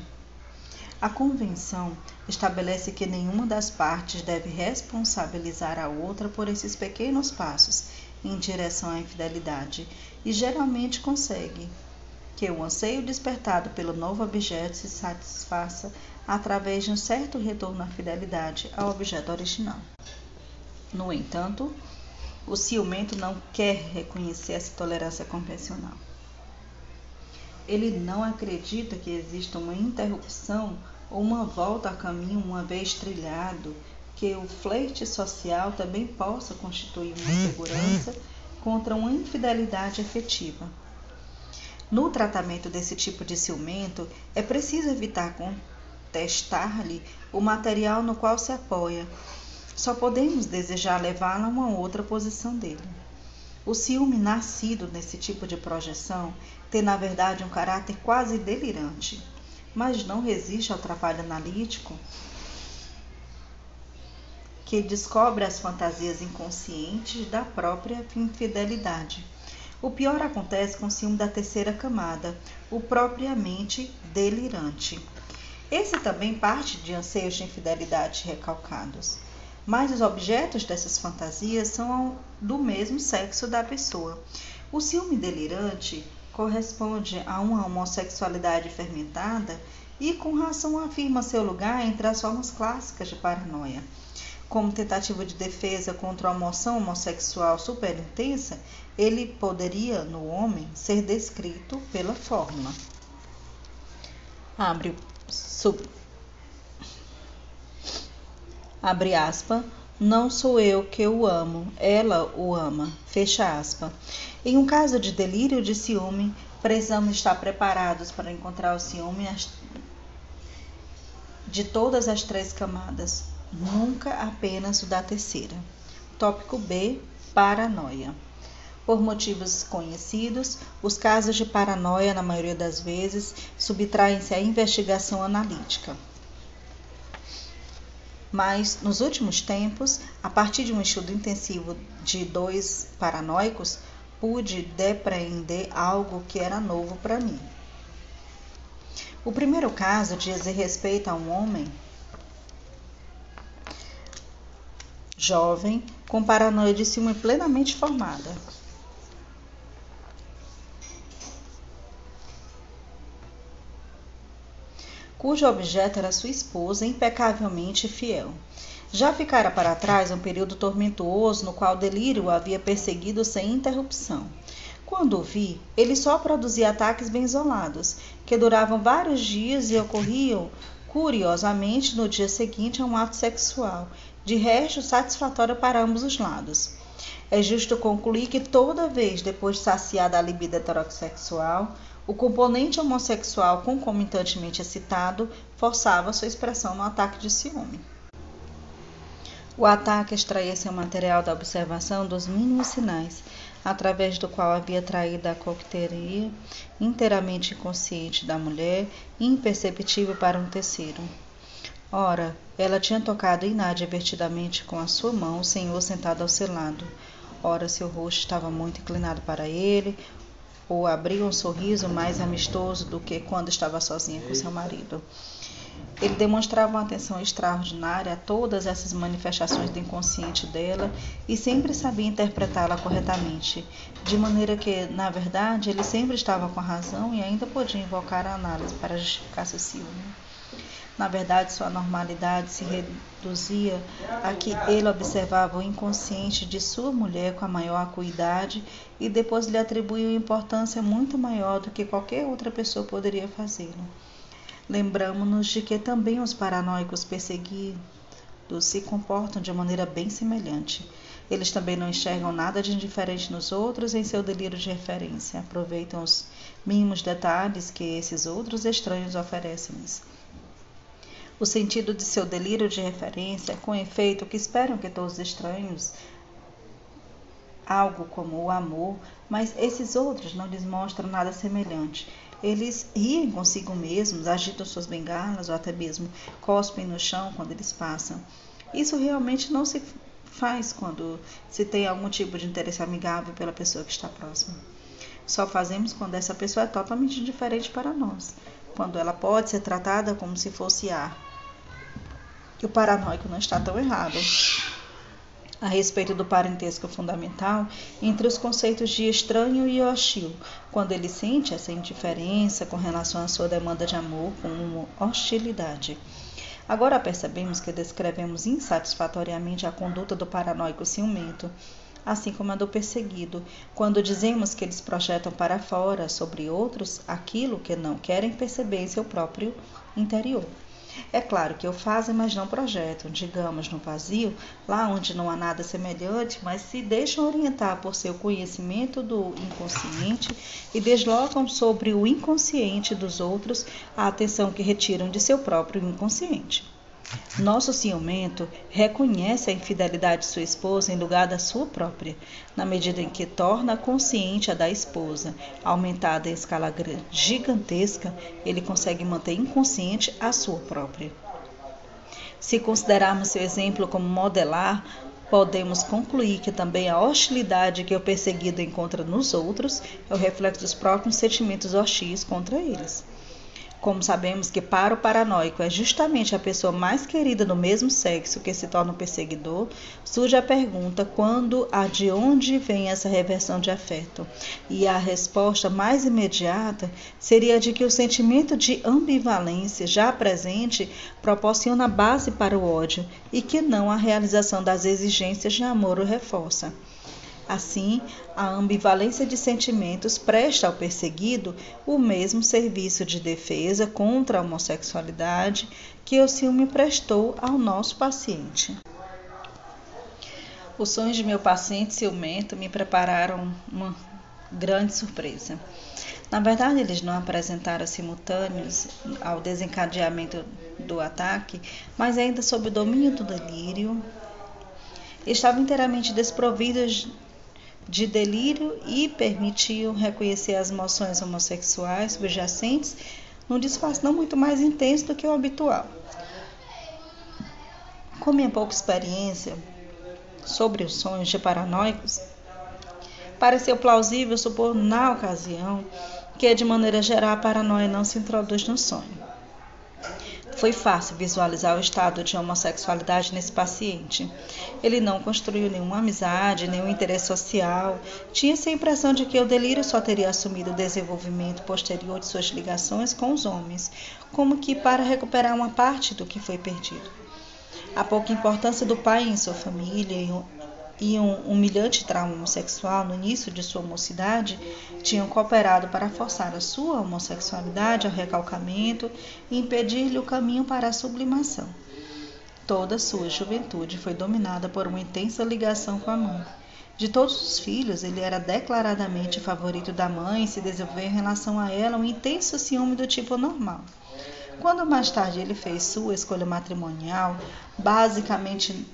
A convenção estabelece que nenhuma das partes deve responsabilizar a outra por esses pequenos passos em direção à infidelidade e geralmente consegue que o anseio despertado pelo novo objeto se satisfaça através de um certo retorno à fidelidade ao objeto original. No entanto, o ciumento não quer reconhecer essa tolerância convencional. Ele não acredita que exista uma interrupção ou uma volta a caminho uma vez trilhado, que o flerte social também possa constituir uma segurança contra uma infidelidade efetiva. No tratamento desse tipo de ciumento, é preciso evitar testar-lhe o material no qual se apoia. Só podemos desejar levá-la a uma outra posição dele. O ciúme nascido nesse tipo de projeção tem, na verdade, um caráter quase delirante, mas não resiste ao trabalho analítico que descobre as fantasias inconscientes da própria infidelidade. O pior acontece com o ciúme da terceira camada, o propriamente delirante. Esse também parte de anseios de infidelidade recalcados. Mas os objetos dessas fantasias são do mesmo sexo da pessoa. O ciúme delirante corresponde a uma homossexualidade fermentada e com razão afirma seu lugar entre as formas clássicas de paranoia. Como tentativa de defesa contra a emoção homossexual superintensa, ele poderia, no homem, ser descrito pela fórmula. Abre sub, abre aspa, não sou eu que o amo, ela o ama, fecha aspa. Em um caso de delírio de ciúme, precisamos estar preparados para encontrar o ciúme de todas as três camadas, nunca apenas o da terceira. Tópico B: paranoia. Por motivos conhecidos, os casos de paranoia, na maioria das vezes, subtraem-se à investigação analítica. Mas nos últimos tempos, a partir de um estudo intensivo de dois paranoicos, pude depreender algo que era novo para mim. O primeiro caso diz respeito a um homem jovem com paranoia de ciúme plenamente formada. cujo objeto era sua esposa impecavelmente fiel. Já ficara para trás um período tormentoso no qual o delírio o havia perseguido sem interrupção. Quando o vi, ele só produzia ataques bem isolados, que duravam vários dias e ocorriam, curiosamente, no dia seguinte a um ato sexual, de resto satisfatório para ambos os lados. É justo concluir que toda vez depois de saciada a libido heterossexual, o componente homossexual concomitantemente excitado forçava sua expressão no ataque de ciúme. O ataque extraía seu material da observação dos mínimos sinais, através do qual havia traído a coqueteria inteiramente inconsciente da mulher e imperceptível para um terceiro. Ora, ela tinha tocado inadvertidamente com a sua mão o senhor sentado ao seu lado. Ora, seu rosto estava muito inclinado para ele, ou abria um sorriso mais amistoso do que quando estava sozinha com seu marido. Ele demonstrava uma atenção extraordinária a todas essas manifestações do inconsciente dela e sempre sabia interpretá-la corretamente, de maneira que, na verdade, ele sempre estava com a razão e ainda podia invocar a análise para justificar seu ciúme. Na verdade, sua normalidade se reduzia a que ele observava o inconsciente de sua mulher com a maior acuidade e depois lhe atribuiu importância muito maior do que qualquer outra pessoa poderia fazê-lo. Lembramos-nos de que também os paranoicos perseguidos se comportam de maneira bem semelhante. Eles também não enxergam nada de indiferente nos outros em seu delírio de referência. Aproveitam os mínimos detalhes que esses outros estranhos oferecem-lhes. O sentido de seu delírio de referência, com efeito, que esperam que todos os estranhos, algo como o amor, mas esses outros não lhes mostram nada semelhante. Eles riem consigo mesmos, agitam suas bengalas ou até mesmo cospem no chão quando eles passam. Isso realmente não se faz quando se tem algum tipo de interesse amigável pela pessoa que está próxima. Só fazemos quando essa pessoa é totalmente diferente para nós, quando ela pode ser tratada como se fosse ar, que o paranoico não está tão errado a respeito do parentesco fundamental entre os conceitos de estranho e hostil, quando ele sente essa indiferença com relação à sua demanda de amor como hostilidade. Agora percebemos que descrevemos insatisfatoriamente a conduta do paranoico ciumento, assim como a do perseguido, quando dizemos que eles projetam para fora sobre outros aquilo que não querem perceber em seu próprio interior. É claro que o fazem, mas não projetam, digamos, no vazio, lá onde não há nada semelhante, mas se deixam orientar por seu conhecimento do inconsciente e deslocam sobre o inconsciente dos outros a atenção que retiram de seu próprio inconsciente. Nosso ciumento reconhece a infidelidade de sua esposa em lugar da sua própria, na medida em que torna consciente a da esposa. Aumentada em escala gigantesca, ele consegue manter inconsciente a sua própria. Se considerarmos seu exemplo como modelar, podemos concluir que também a hostilidade que o perseguido encontra nos outros é o reflexo dos próprios sentimentos hostis contra eles. Como sabemos que para o paranoico é justamente a pessoa mais querida do mesmo sexo que se torna um perseguidor, surge a pergunta quando a de onde vem essa reversão de afeto. E a resposta mais imediata seria de que o sentimento de ambivalência já presente proporciona base para o ódio e que não a realização das exigências de amor o reforça. Assim, a ambivalência de sentimentos presta ao perseguido o mesmo serviço de defesa contra a homossexualidade que o ciúme prestou ao nosso paciente. Os sonhos de meu paciente ciumento me prepararam uma grande surpresa. Na verdade, eles não apresentaram simultâneos ao desencadeamento do ataque, mas ainda sob o domínio do delírio, estavam inteiramente desprovidos de delírio e permitiu reconhecer as emoções homossexuais subjacentes num disfarce não muito mais intenso do que o habitual. Com minha pouca experiência sobre os sonhos de paranoicos, pareceu plausível supor na ocasião que, de maneira geral, a paranoia não se introduz no sonho. Foi fácil visualizar o estado de homossexualidade nesse paciente. Ele não construiu nenhuma amizade, nenhum interesse social. Tinha-se a impressão de que o delírio só teria assumido o desenvolvimento posterior de suas ligações com os homens, como que para recuperar uma parte do que foi perdido. A pouca importância do pai em sua família e um humilhante trauma sexual no início de sua mocidade tinham cooperado para forçar a sua homossexualidade ao recalcamento e impedir-lhe o caminho para a sublimação. Toda sua juventude foi dominada por uma intensa ligação com a mãe. De todos os filhos, ele era declaradamente favorito da mãe e se desenvolveu em relação a ela um intenso ciúme do tipo normal. Quando mais tarde ele fez sua escolha matrimonial, basicamente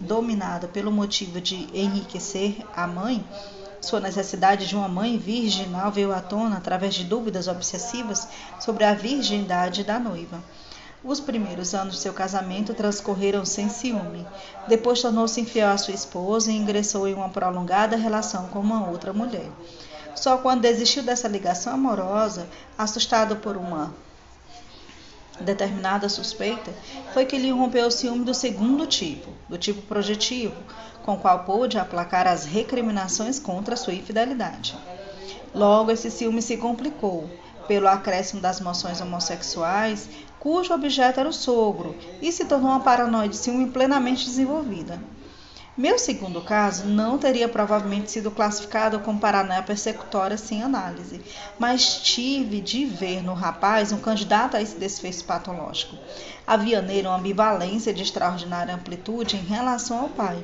dominada pelo motivo de enriquecer a mãe, sua necessidade de uma mãe virginal veio à tona através de dúvidas obsessivas sobre a virgindade da noiva. Os primeiros anos de seu casamento transcorreram sem ciúme. Depois tornou-se infiel à sua esposa e ingressou em uma prolongada relação com uma outra mulher. Só quando desistiu dessa ligação amorosa, assustado por uma determinada suspeita, foi que lhe rompeu o ciúme do segundo tipo, do tipo projetivo, com o qual pôde aplacar as recriminações contra sua infidelidade. Logo, esse ciúme se complicou pelo acréscimo das moções homossexuais, cujo objeto era o sogro, e se tornou uma paranoia de ciúme plenamente desenvolvida. Meu segundo caso não teria provavelmente sido classificado como paranoia persecutória sem análise, mas tive de ver no rapaz um candidato a esse desfecho patológico. Havia nele uma ambivalência de extraordinária amplitude em relação ao pai.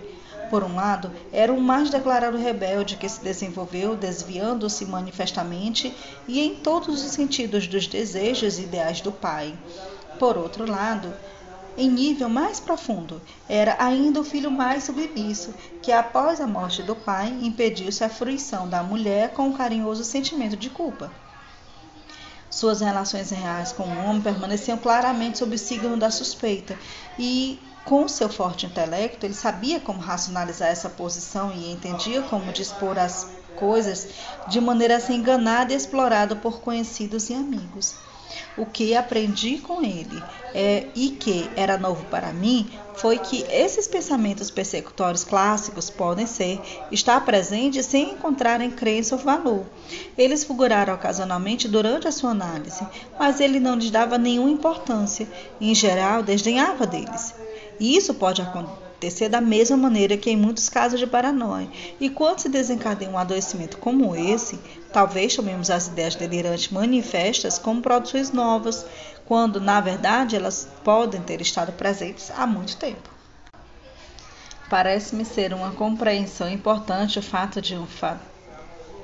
Por um lado, era o mais declarado rebelde que se desenvolveu, desviando-se manifestamente e em todos os sentidos dos desejos e ideais do pai. Por outro lado, em nível mais profundo, era ainda o filho mais submisso, que após a morte do pai impediu-se a fruição da mulher com um carinhoso sentimento de culpa. Suas relações reais com o homem permaneciam claramente sob o signo da suspeita e com seu forte intelecto, ele sabia como racionalizar essa posição e entendia como dispor as coisas de maneira a ser enganado e explorado por conhecidos e amigos. O que aprendi com ele é, e que era novo para mim foi que esses pensamentos persecutórios clássicos podem ser estar presentes sem encontrarem crença ou valor. Eles figuraram ocasionalmente durante a sua análise, mas ele não lhes dava nenhuma importância. Em geral, desdenhava deles. E isso pode acontecer da mesma maneira que em muitos casos de paranoia. E quando se desencadeia um adoecimento como esse, talvez chamemos as ideias delirantes manifestas como produções novas, quando na verdade elas podem ter estado presentes há muito tempo. Parece-me ser uma compreensão importante o fato de um fato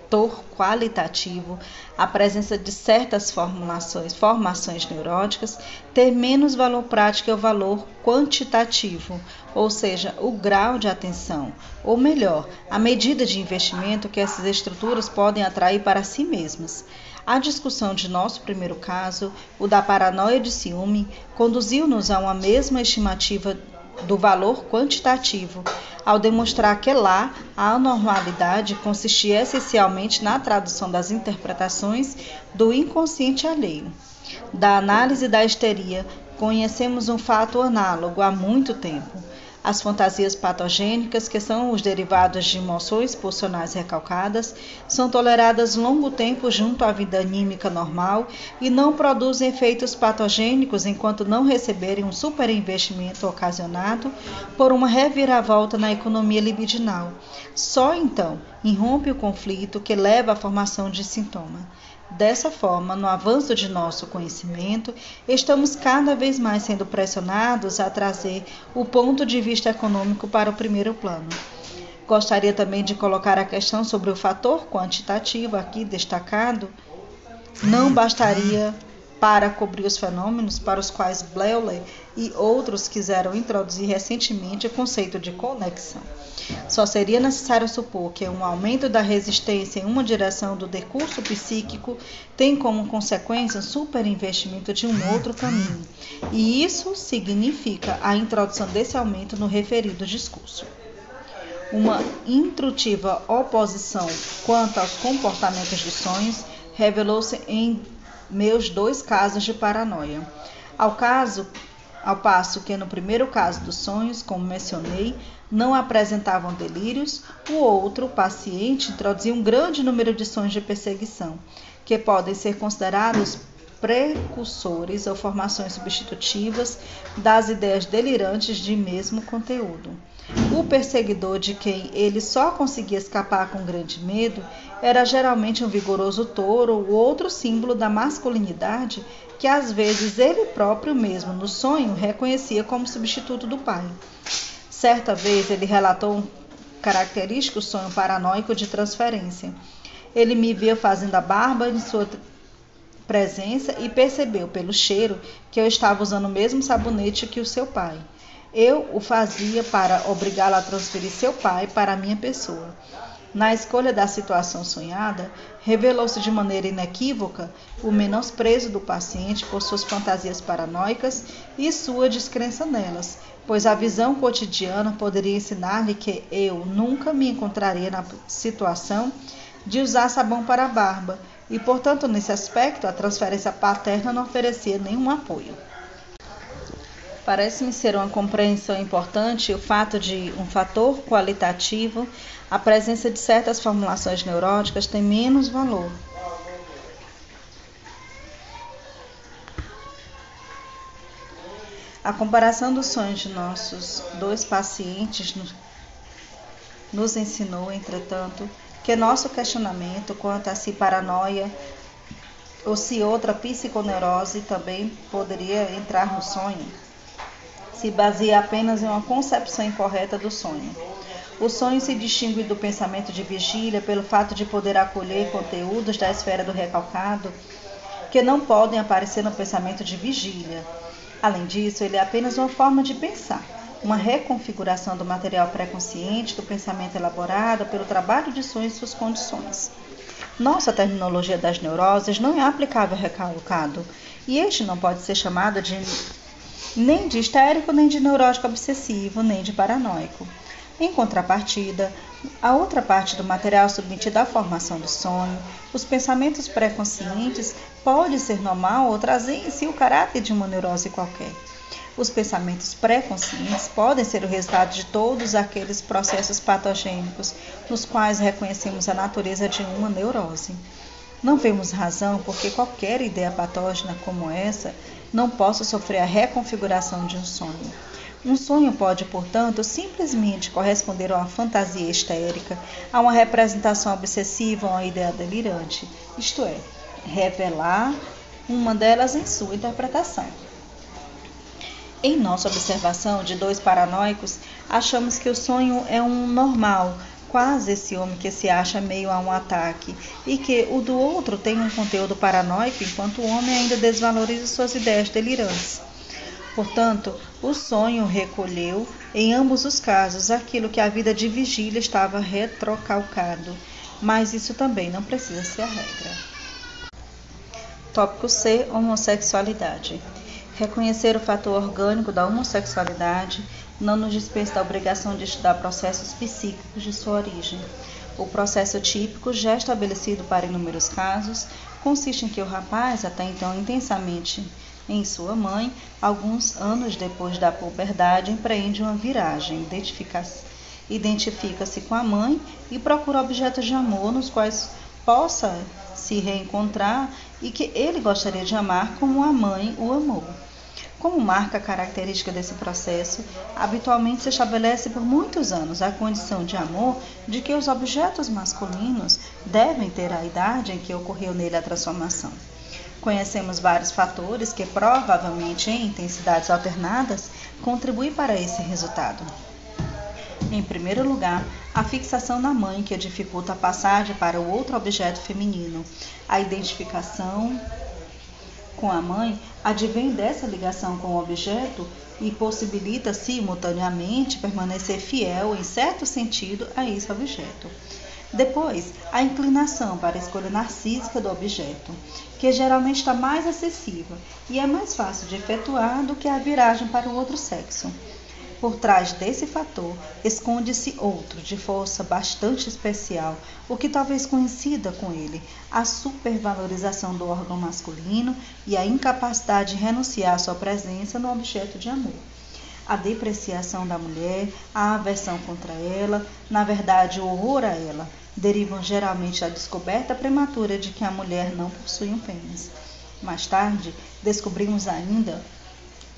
fator qualitativo, a presença de certas formulações, formações neuróticas, ter menos valor prático que o valor quantitativo, ou seja, o grau de atenção, ou melhor, a medida de investimento que essas estruturas podem atrair para si mesmas. A discussão de nosso primeiro caso, o da paranoia de ciúme, conduziu-nos a uma mesma estimativa do valor quantitativo, ao demonstrar que lá a anormalidade consistia essencialmente na tradução das interpretações do inconsciente alheio. Da análise da histeria, conhecemos um fato análogo há muito tempo as fantasias patogênicas, que são os derivados de emoções pulsionais recalcadas, são toleradas longo tempo junto à vida anímica normal e não produzem efeitos patogênicos enquanto não receberem um superinvestimento ocasionado por uma reviravolta na economia libidinal. Só então irrompe o conflito que leva à formação de sintoma. Dessa forma, no avanço de nosso conhecimento, estamos cada vez mais sendo pressionados a trazer o ponto de vista econômico para o primeiro plano. Gostaria também de colocar a questão sobre o fator quantitativo aqui destacado. Não bastaria para cobrir os fenômenos para os quais Bleuler e outros quiseram introduzir recentemente o conceito de conexão. Só seria necessário supor que um aumento da resistência em uma direção do decurso psíquico tem como consequência um superinvestimento de um outro caminho, e isso significa a introdução desse aumento no referido discurso. Uma intrutiva oposição quanto aos comportamentos dos sonhos revelou-se em meus dois casos de paranoia. Ao caso, ao passo que no primeiro caso dos sonhos, como mencionei, não apresentavam delírios, o outro, paciente, introduzia um grande número de sonhos de perseguição, que podem ser considerados precursores ou formações substitutivas das ideias delirantes de mesmo conteúdo. O perseguidor de quem ele só conseguia escapar com grande medo era geralmente um vigoroso touro ou outro símbolo da masculinidade que às vezes ele próprio mesmo no sonho reconhecia como substituto do pai. Certa vez ele relatou um característico sonho paranoico de transferência. Ele me via fazendo a barba em sua presença e percebeu pelo cheiro que eu estava usando o mesmo sabonete que o seu pai. Eu o fazia para obrigá-lo a transferir seu pai para a minha pessoa. Na escolha da situação sonhada, revelou-se de maneira inequívoca o menosprezo do paciente por suas fantasias paranoicas e sua descrença nelas, pois a visão cotidiana poderia ensinar-lhe que eu nunca me encontraria na situação de usar sabão para a barba, e, portanto, nesse aspecto, a transferência paterna não oferecia nenhum apoio. Parece-me ser uma compreensão importante o fato de um fator qualitativo, a presença de certas formulações neuróticas tem menos valor. A comparação dos sonhos de nossos dois pacientes nos ensinou, entretanto, que nosso questionamento quanto a se paranoia ou se outra psiconeurose também poderia entrar no sonho se baseia apenas em uma concepção incorreta do sonho. O sonho se distingue do pensamento de vigília pelo fato de poder acolher conteúdos da esfera do recalcado que não podem aparecer no pensamento de vigília. Além disso, ele é apenas uma forma de pensar, uma reconfiguração do material pré-consciente do pensamento elaborado pelo trabalho de sonho e suas condições. Nossa terminologia das neuroses não é aplicável ao recalcado, e este não pode ser chamado de nem de histérico, nem de neurótico obsessivo, nem de paranoico. Em contrapartida, a outra parte do material submetido à formação do sonho, os pensamentos pré-conscientes, pode ser normal ou trazer em si o caráter de uma neurose qualquer. Os pensamentos pré-conscientes podem ser o resultado de todos aqueles processos patogênicos nos quais reconhecemos a natureza de uma neurose. Não vemos razão porque qualquer ideia patógena como essa não possa sofrer a reconfiguração de um sonho. Um sonho pode, portanto, simplesmente corresponder a uma fantasia histérica, a uma representação obsessiva a uma ideia delirante, isto é, revelar uma delas em sua interpretação. Em nossa observação de dois paranoicos, achamos que o sonho é um normal, quase esse homem que se acha meio a um ataque, e que o do outro tem um conteúdo paranoico, enquanto o homem ainda desvaloriza suas ideias delirantes. Portanto, o sonho recolheu, em ambos os casos, aquilo que a vida de vigília estava retrocalcado, mas isso também não precisa ser a regra. Tópico C: Homossexualidade. Reconhecer o fator orgânico da homossexualidade não nos dispensa da obrigação de estudar processos psíquicos de sua origem. O processo típico, já estabelecido para inúmeros casos, consiste em que o rapaz, até então intensamente em sua mãe, alguns anos depois da puberdade, empreende uma viragem, identifica-se com a mãe e procura objetos de amor nos quais possa se reencontrar e que ele gostaria de amar como a mãe o amou. Como marca característica desse processo, habitualmente se estabelece por muitos anos a condição de amor de que os objetos masculinos devem ter a idade em que ocorreu nele a transformação. Conhecemos vários fatores que, provavelmente em intensidades alternadas, contribuem para esse resultado. Em primeiro lugar, a fixação na mãe, que dificulta a passagem para o outro objeto feminino, a identificação com a mãe advém dessa ligação com o objeto e possibilita simultaneamente permanecer fiel, em certo sentido, a esse objeto. Depois, a inclinação para a escolha narcísica do objeto, que geralmente está mais acessível e é mais fácil de efetuar do que a viragem para o outro sexo. Por trás desse fator esconde-se outro de força bastante especial, o que talvez coincida com ele, a supervalorização do órgão masculino e a incapacidade de renunciar à sua presença no objeto de amor. A depreciação da mulher, a aversão contra ela, na verdade o horror a ela, derivam geralmente da descoberta prematura de que a mulher não possui um pênis. Mais tarde, descobrimos ainda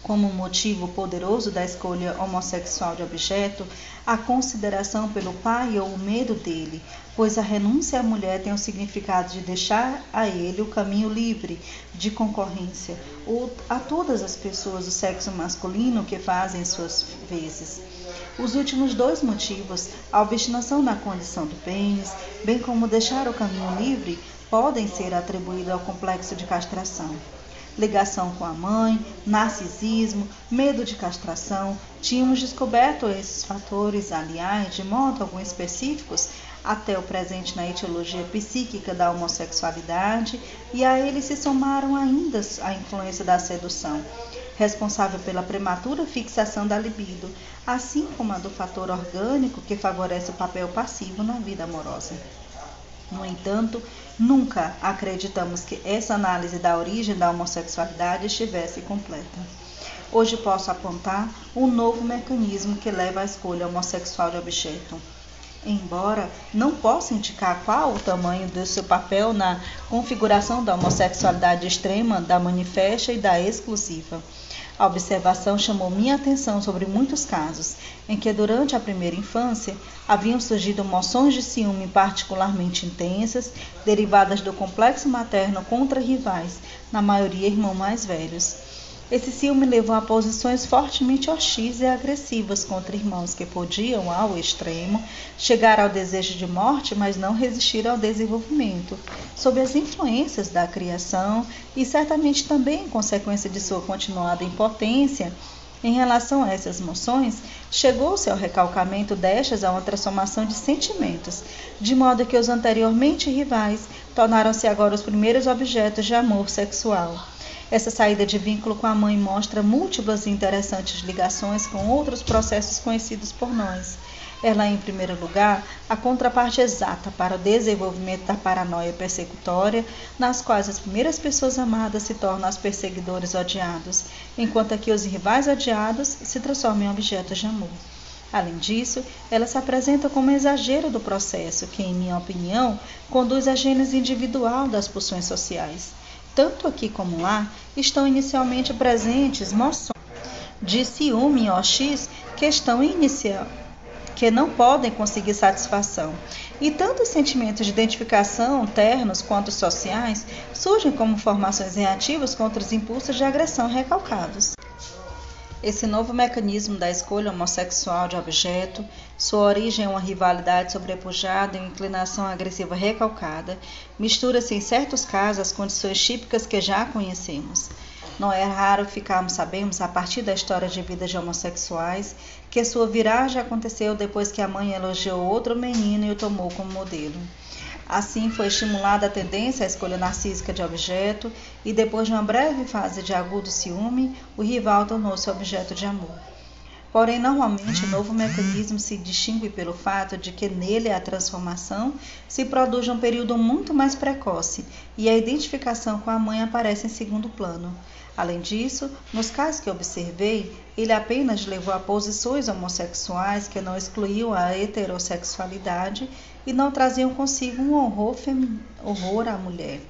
como motivo poderoso da escolha homossexual de objeto a consideração pelo pai ou o medo dele, pois a renúncia à mulher tem o significado de deixar a ele o caminho livre de concorrência ou a todas as pessoas do sexo masculino que fazem suas vezes. Os últimos dois motivos, a obstinação na condição do pênis, bem como deixar o caminho livre, podem ser atribuídos ao complexo de castração ligação com a mãe, narcisismo, medo de castração. Tínhamos descoberto esses fatores, aliás, de modo algum específicos, até o presente na etiologia psíquica da homossexualidade, e a eles se somaram ainda a influência da sedução, responsável pela prematura fixação da libido, assim como a do fator orgânico que favorece o papel passivo na vida amorosa. No entanto, nunca acreditamos que essa análise da origem da homossexualidade estivesse completa. Hoje posso apontar um novo mecanismo que leva à escolha homossexual de objeto. Embora não possa indicar qual o tamanho do seu papel na configuração da homossexualidade extrema, da manifesta e da exclusiva. A observação chamou minha atenção sobre muitos casos em que, durante a primeira infância, haviam surgido emoções de ciúme particularmente intensas, derivadas do complexo materno contra rivais, na maioria irmãos mais velhos. Esse ciúme levou a posições fortemente hostis e agressivas contra irmãos que podiam, ao extremo, chegar ao desejo de morte, mas não resistir ao desenvolvimento, sob as influências da criação e certamente também em consequência de sua continuada impotência. Em relação a essas emoções, chegou-se ao recalcamento destas a uma transformação de sentimentos, de modo que os anteriormente rivais tornaram-se agora os primeiros objetos de amor sexual. Essa saída de vínculo com a mãe mostra múltiplas e interessantes ligações com outros processos conhecidos por nós. Ela é, em primeiro lugar, a contraparte exata para o desenvolvimento da paranoia persecutória, nas quais as primeiras pessoas amadas se tornam as perseguidores odiados, enquanto que os rivais odiados se transformam em objetos de amor. Além disso, ela se apresenta como exagero do processo, que, em minha opinião, conduz à gênese individual das pulsões sociais tanto aqui como lá, estão inicialmente presentes moções de ciúme ou X que estão inicial, que não podem conseguir satisfação. E tanto os sentimentos de identificação, ternos quanto sociais, surgem como formações reativas contra os impulsos de agressão recalcados. Esse novo mecanismo da escolha homossexual de objeto, sua origem é uma rivalidade sobrepujada e uma inclinação agressiva recalcada, mistura-se em certos casos às condições típicas que já conhecemos. Não é raro ficarmos sabemos, a partir da história de vida de homossexuais, que sua viragem aconteceu depois que a mãe elogiou outro menino e o tomou como modelo. Assim, foi estimulada a tendência à escolha narcísica de objeto, e depois de uma breve fase de agudo ciúme, o rival tornou-se objeto de amor. Porém, normalmente, o novo mecanismo se distingue pelo fato de que nele a transformação se produz um período muito mais precoce e a identificação com a mãe aparece em segundo plano. Além disso, nos casos que observei, ele apenas levou a posições homossexuais que não excluíam a heterossexualidade e não traziam consigo um horror, horror à mulher.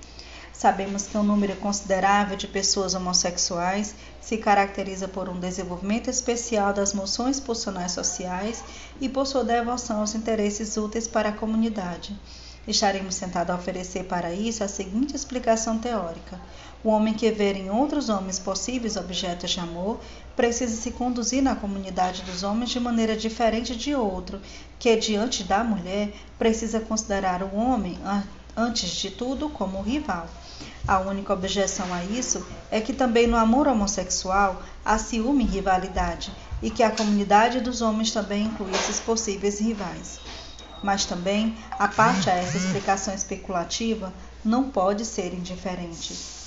Sabemos que um número considerável de pessoas homossexuais se caracteriza por um desenvolvimento especial das moções pulsionais sociais e por sua devoção aos interesses úteis para a comunidade. Estaremos tentados a oferecer para isso a seguinte explicação teórica. O homem que vê em outros homens possíveis objetos de amor precisa se conduzir na comunidade dos homens de maneira diferente de outro, que diante da mulher precisa considerar o homem antes de tudo, como rival. A única objeção a isso é que também no amor homossexual há ciúme e rivalidade, e que a comunidade dos homens também inclui esses possíveis rivais. Mas também, a parte a essa explicação especulativa, não pode ser indiferente.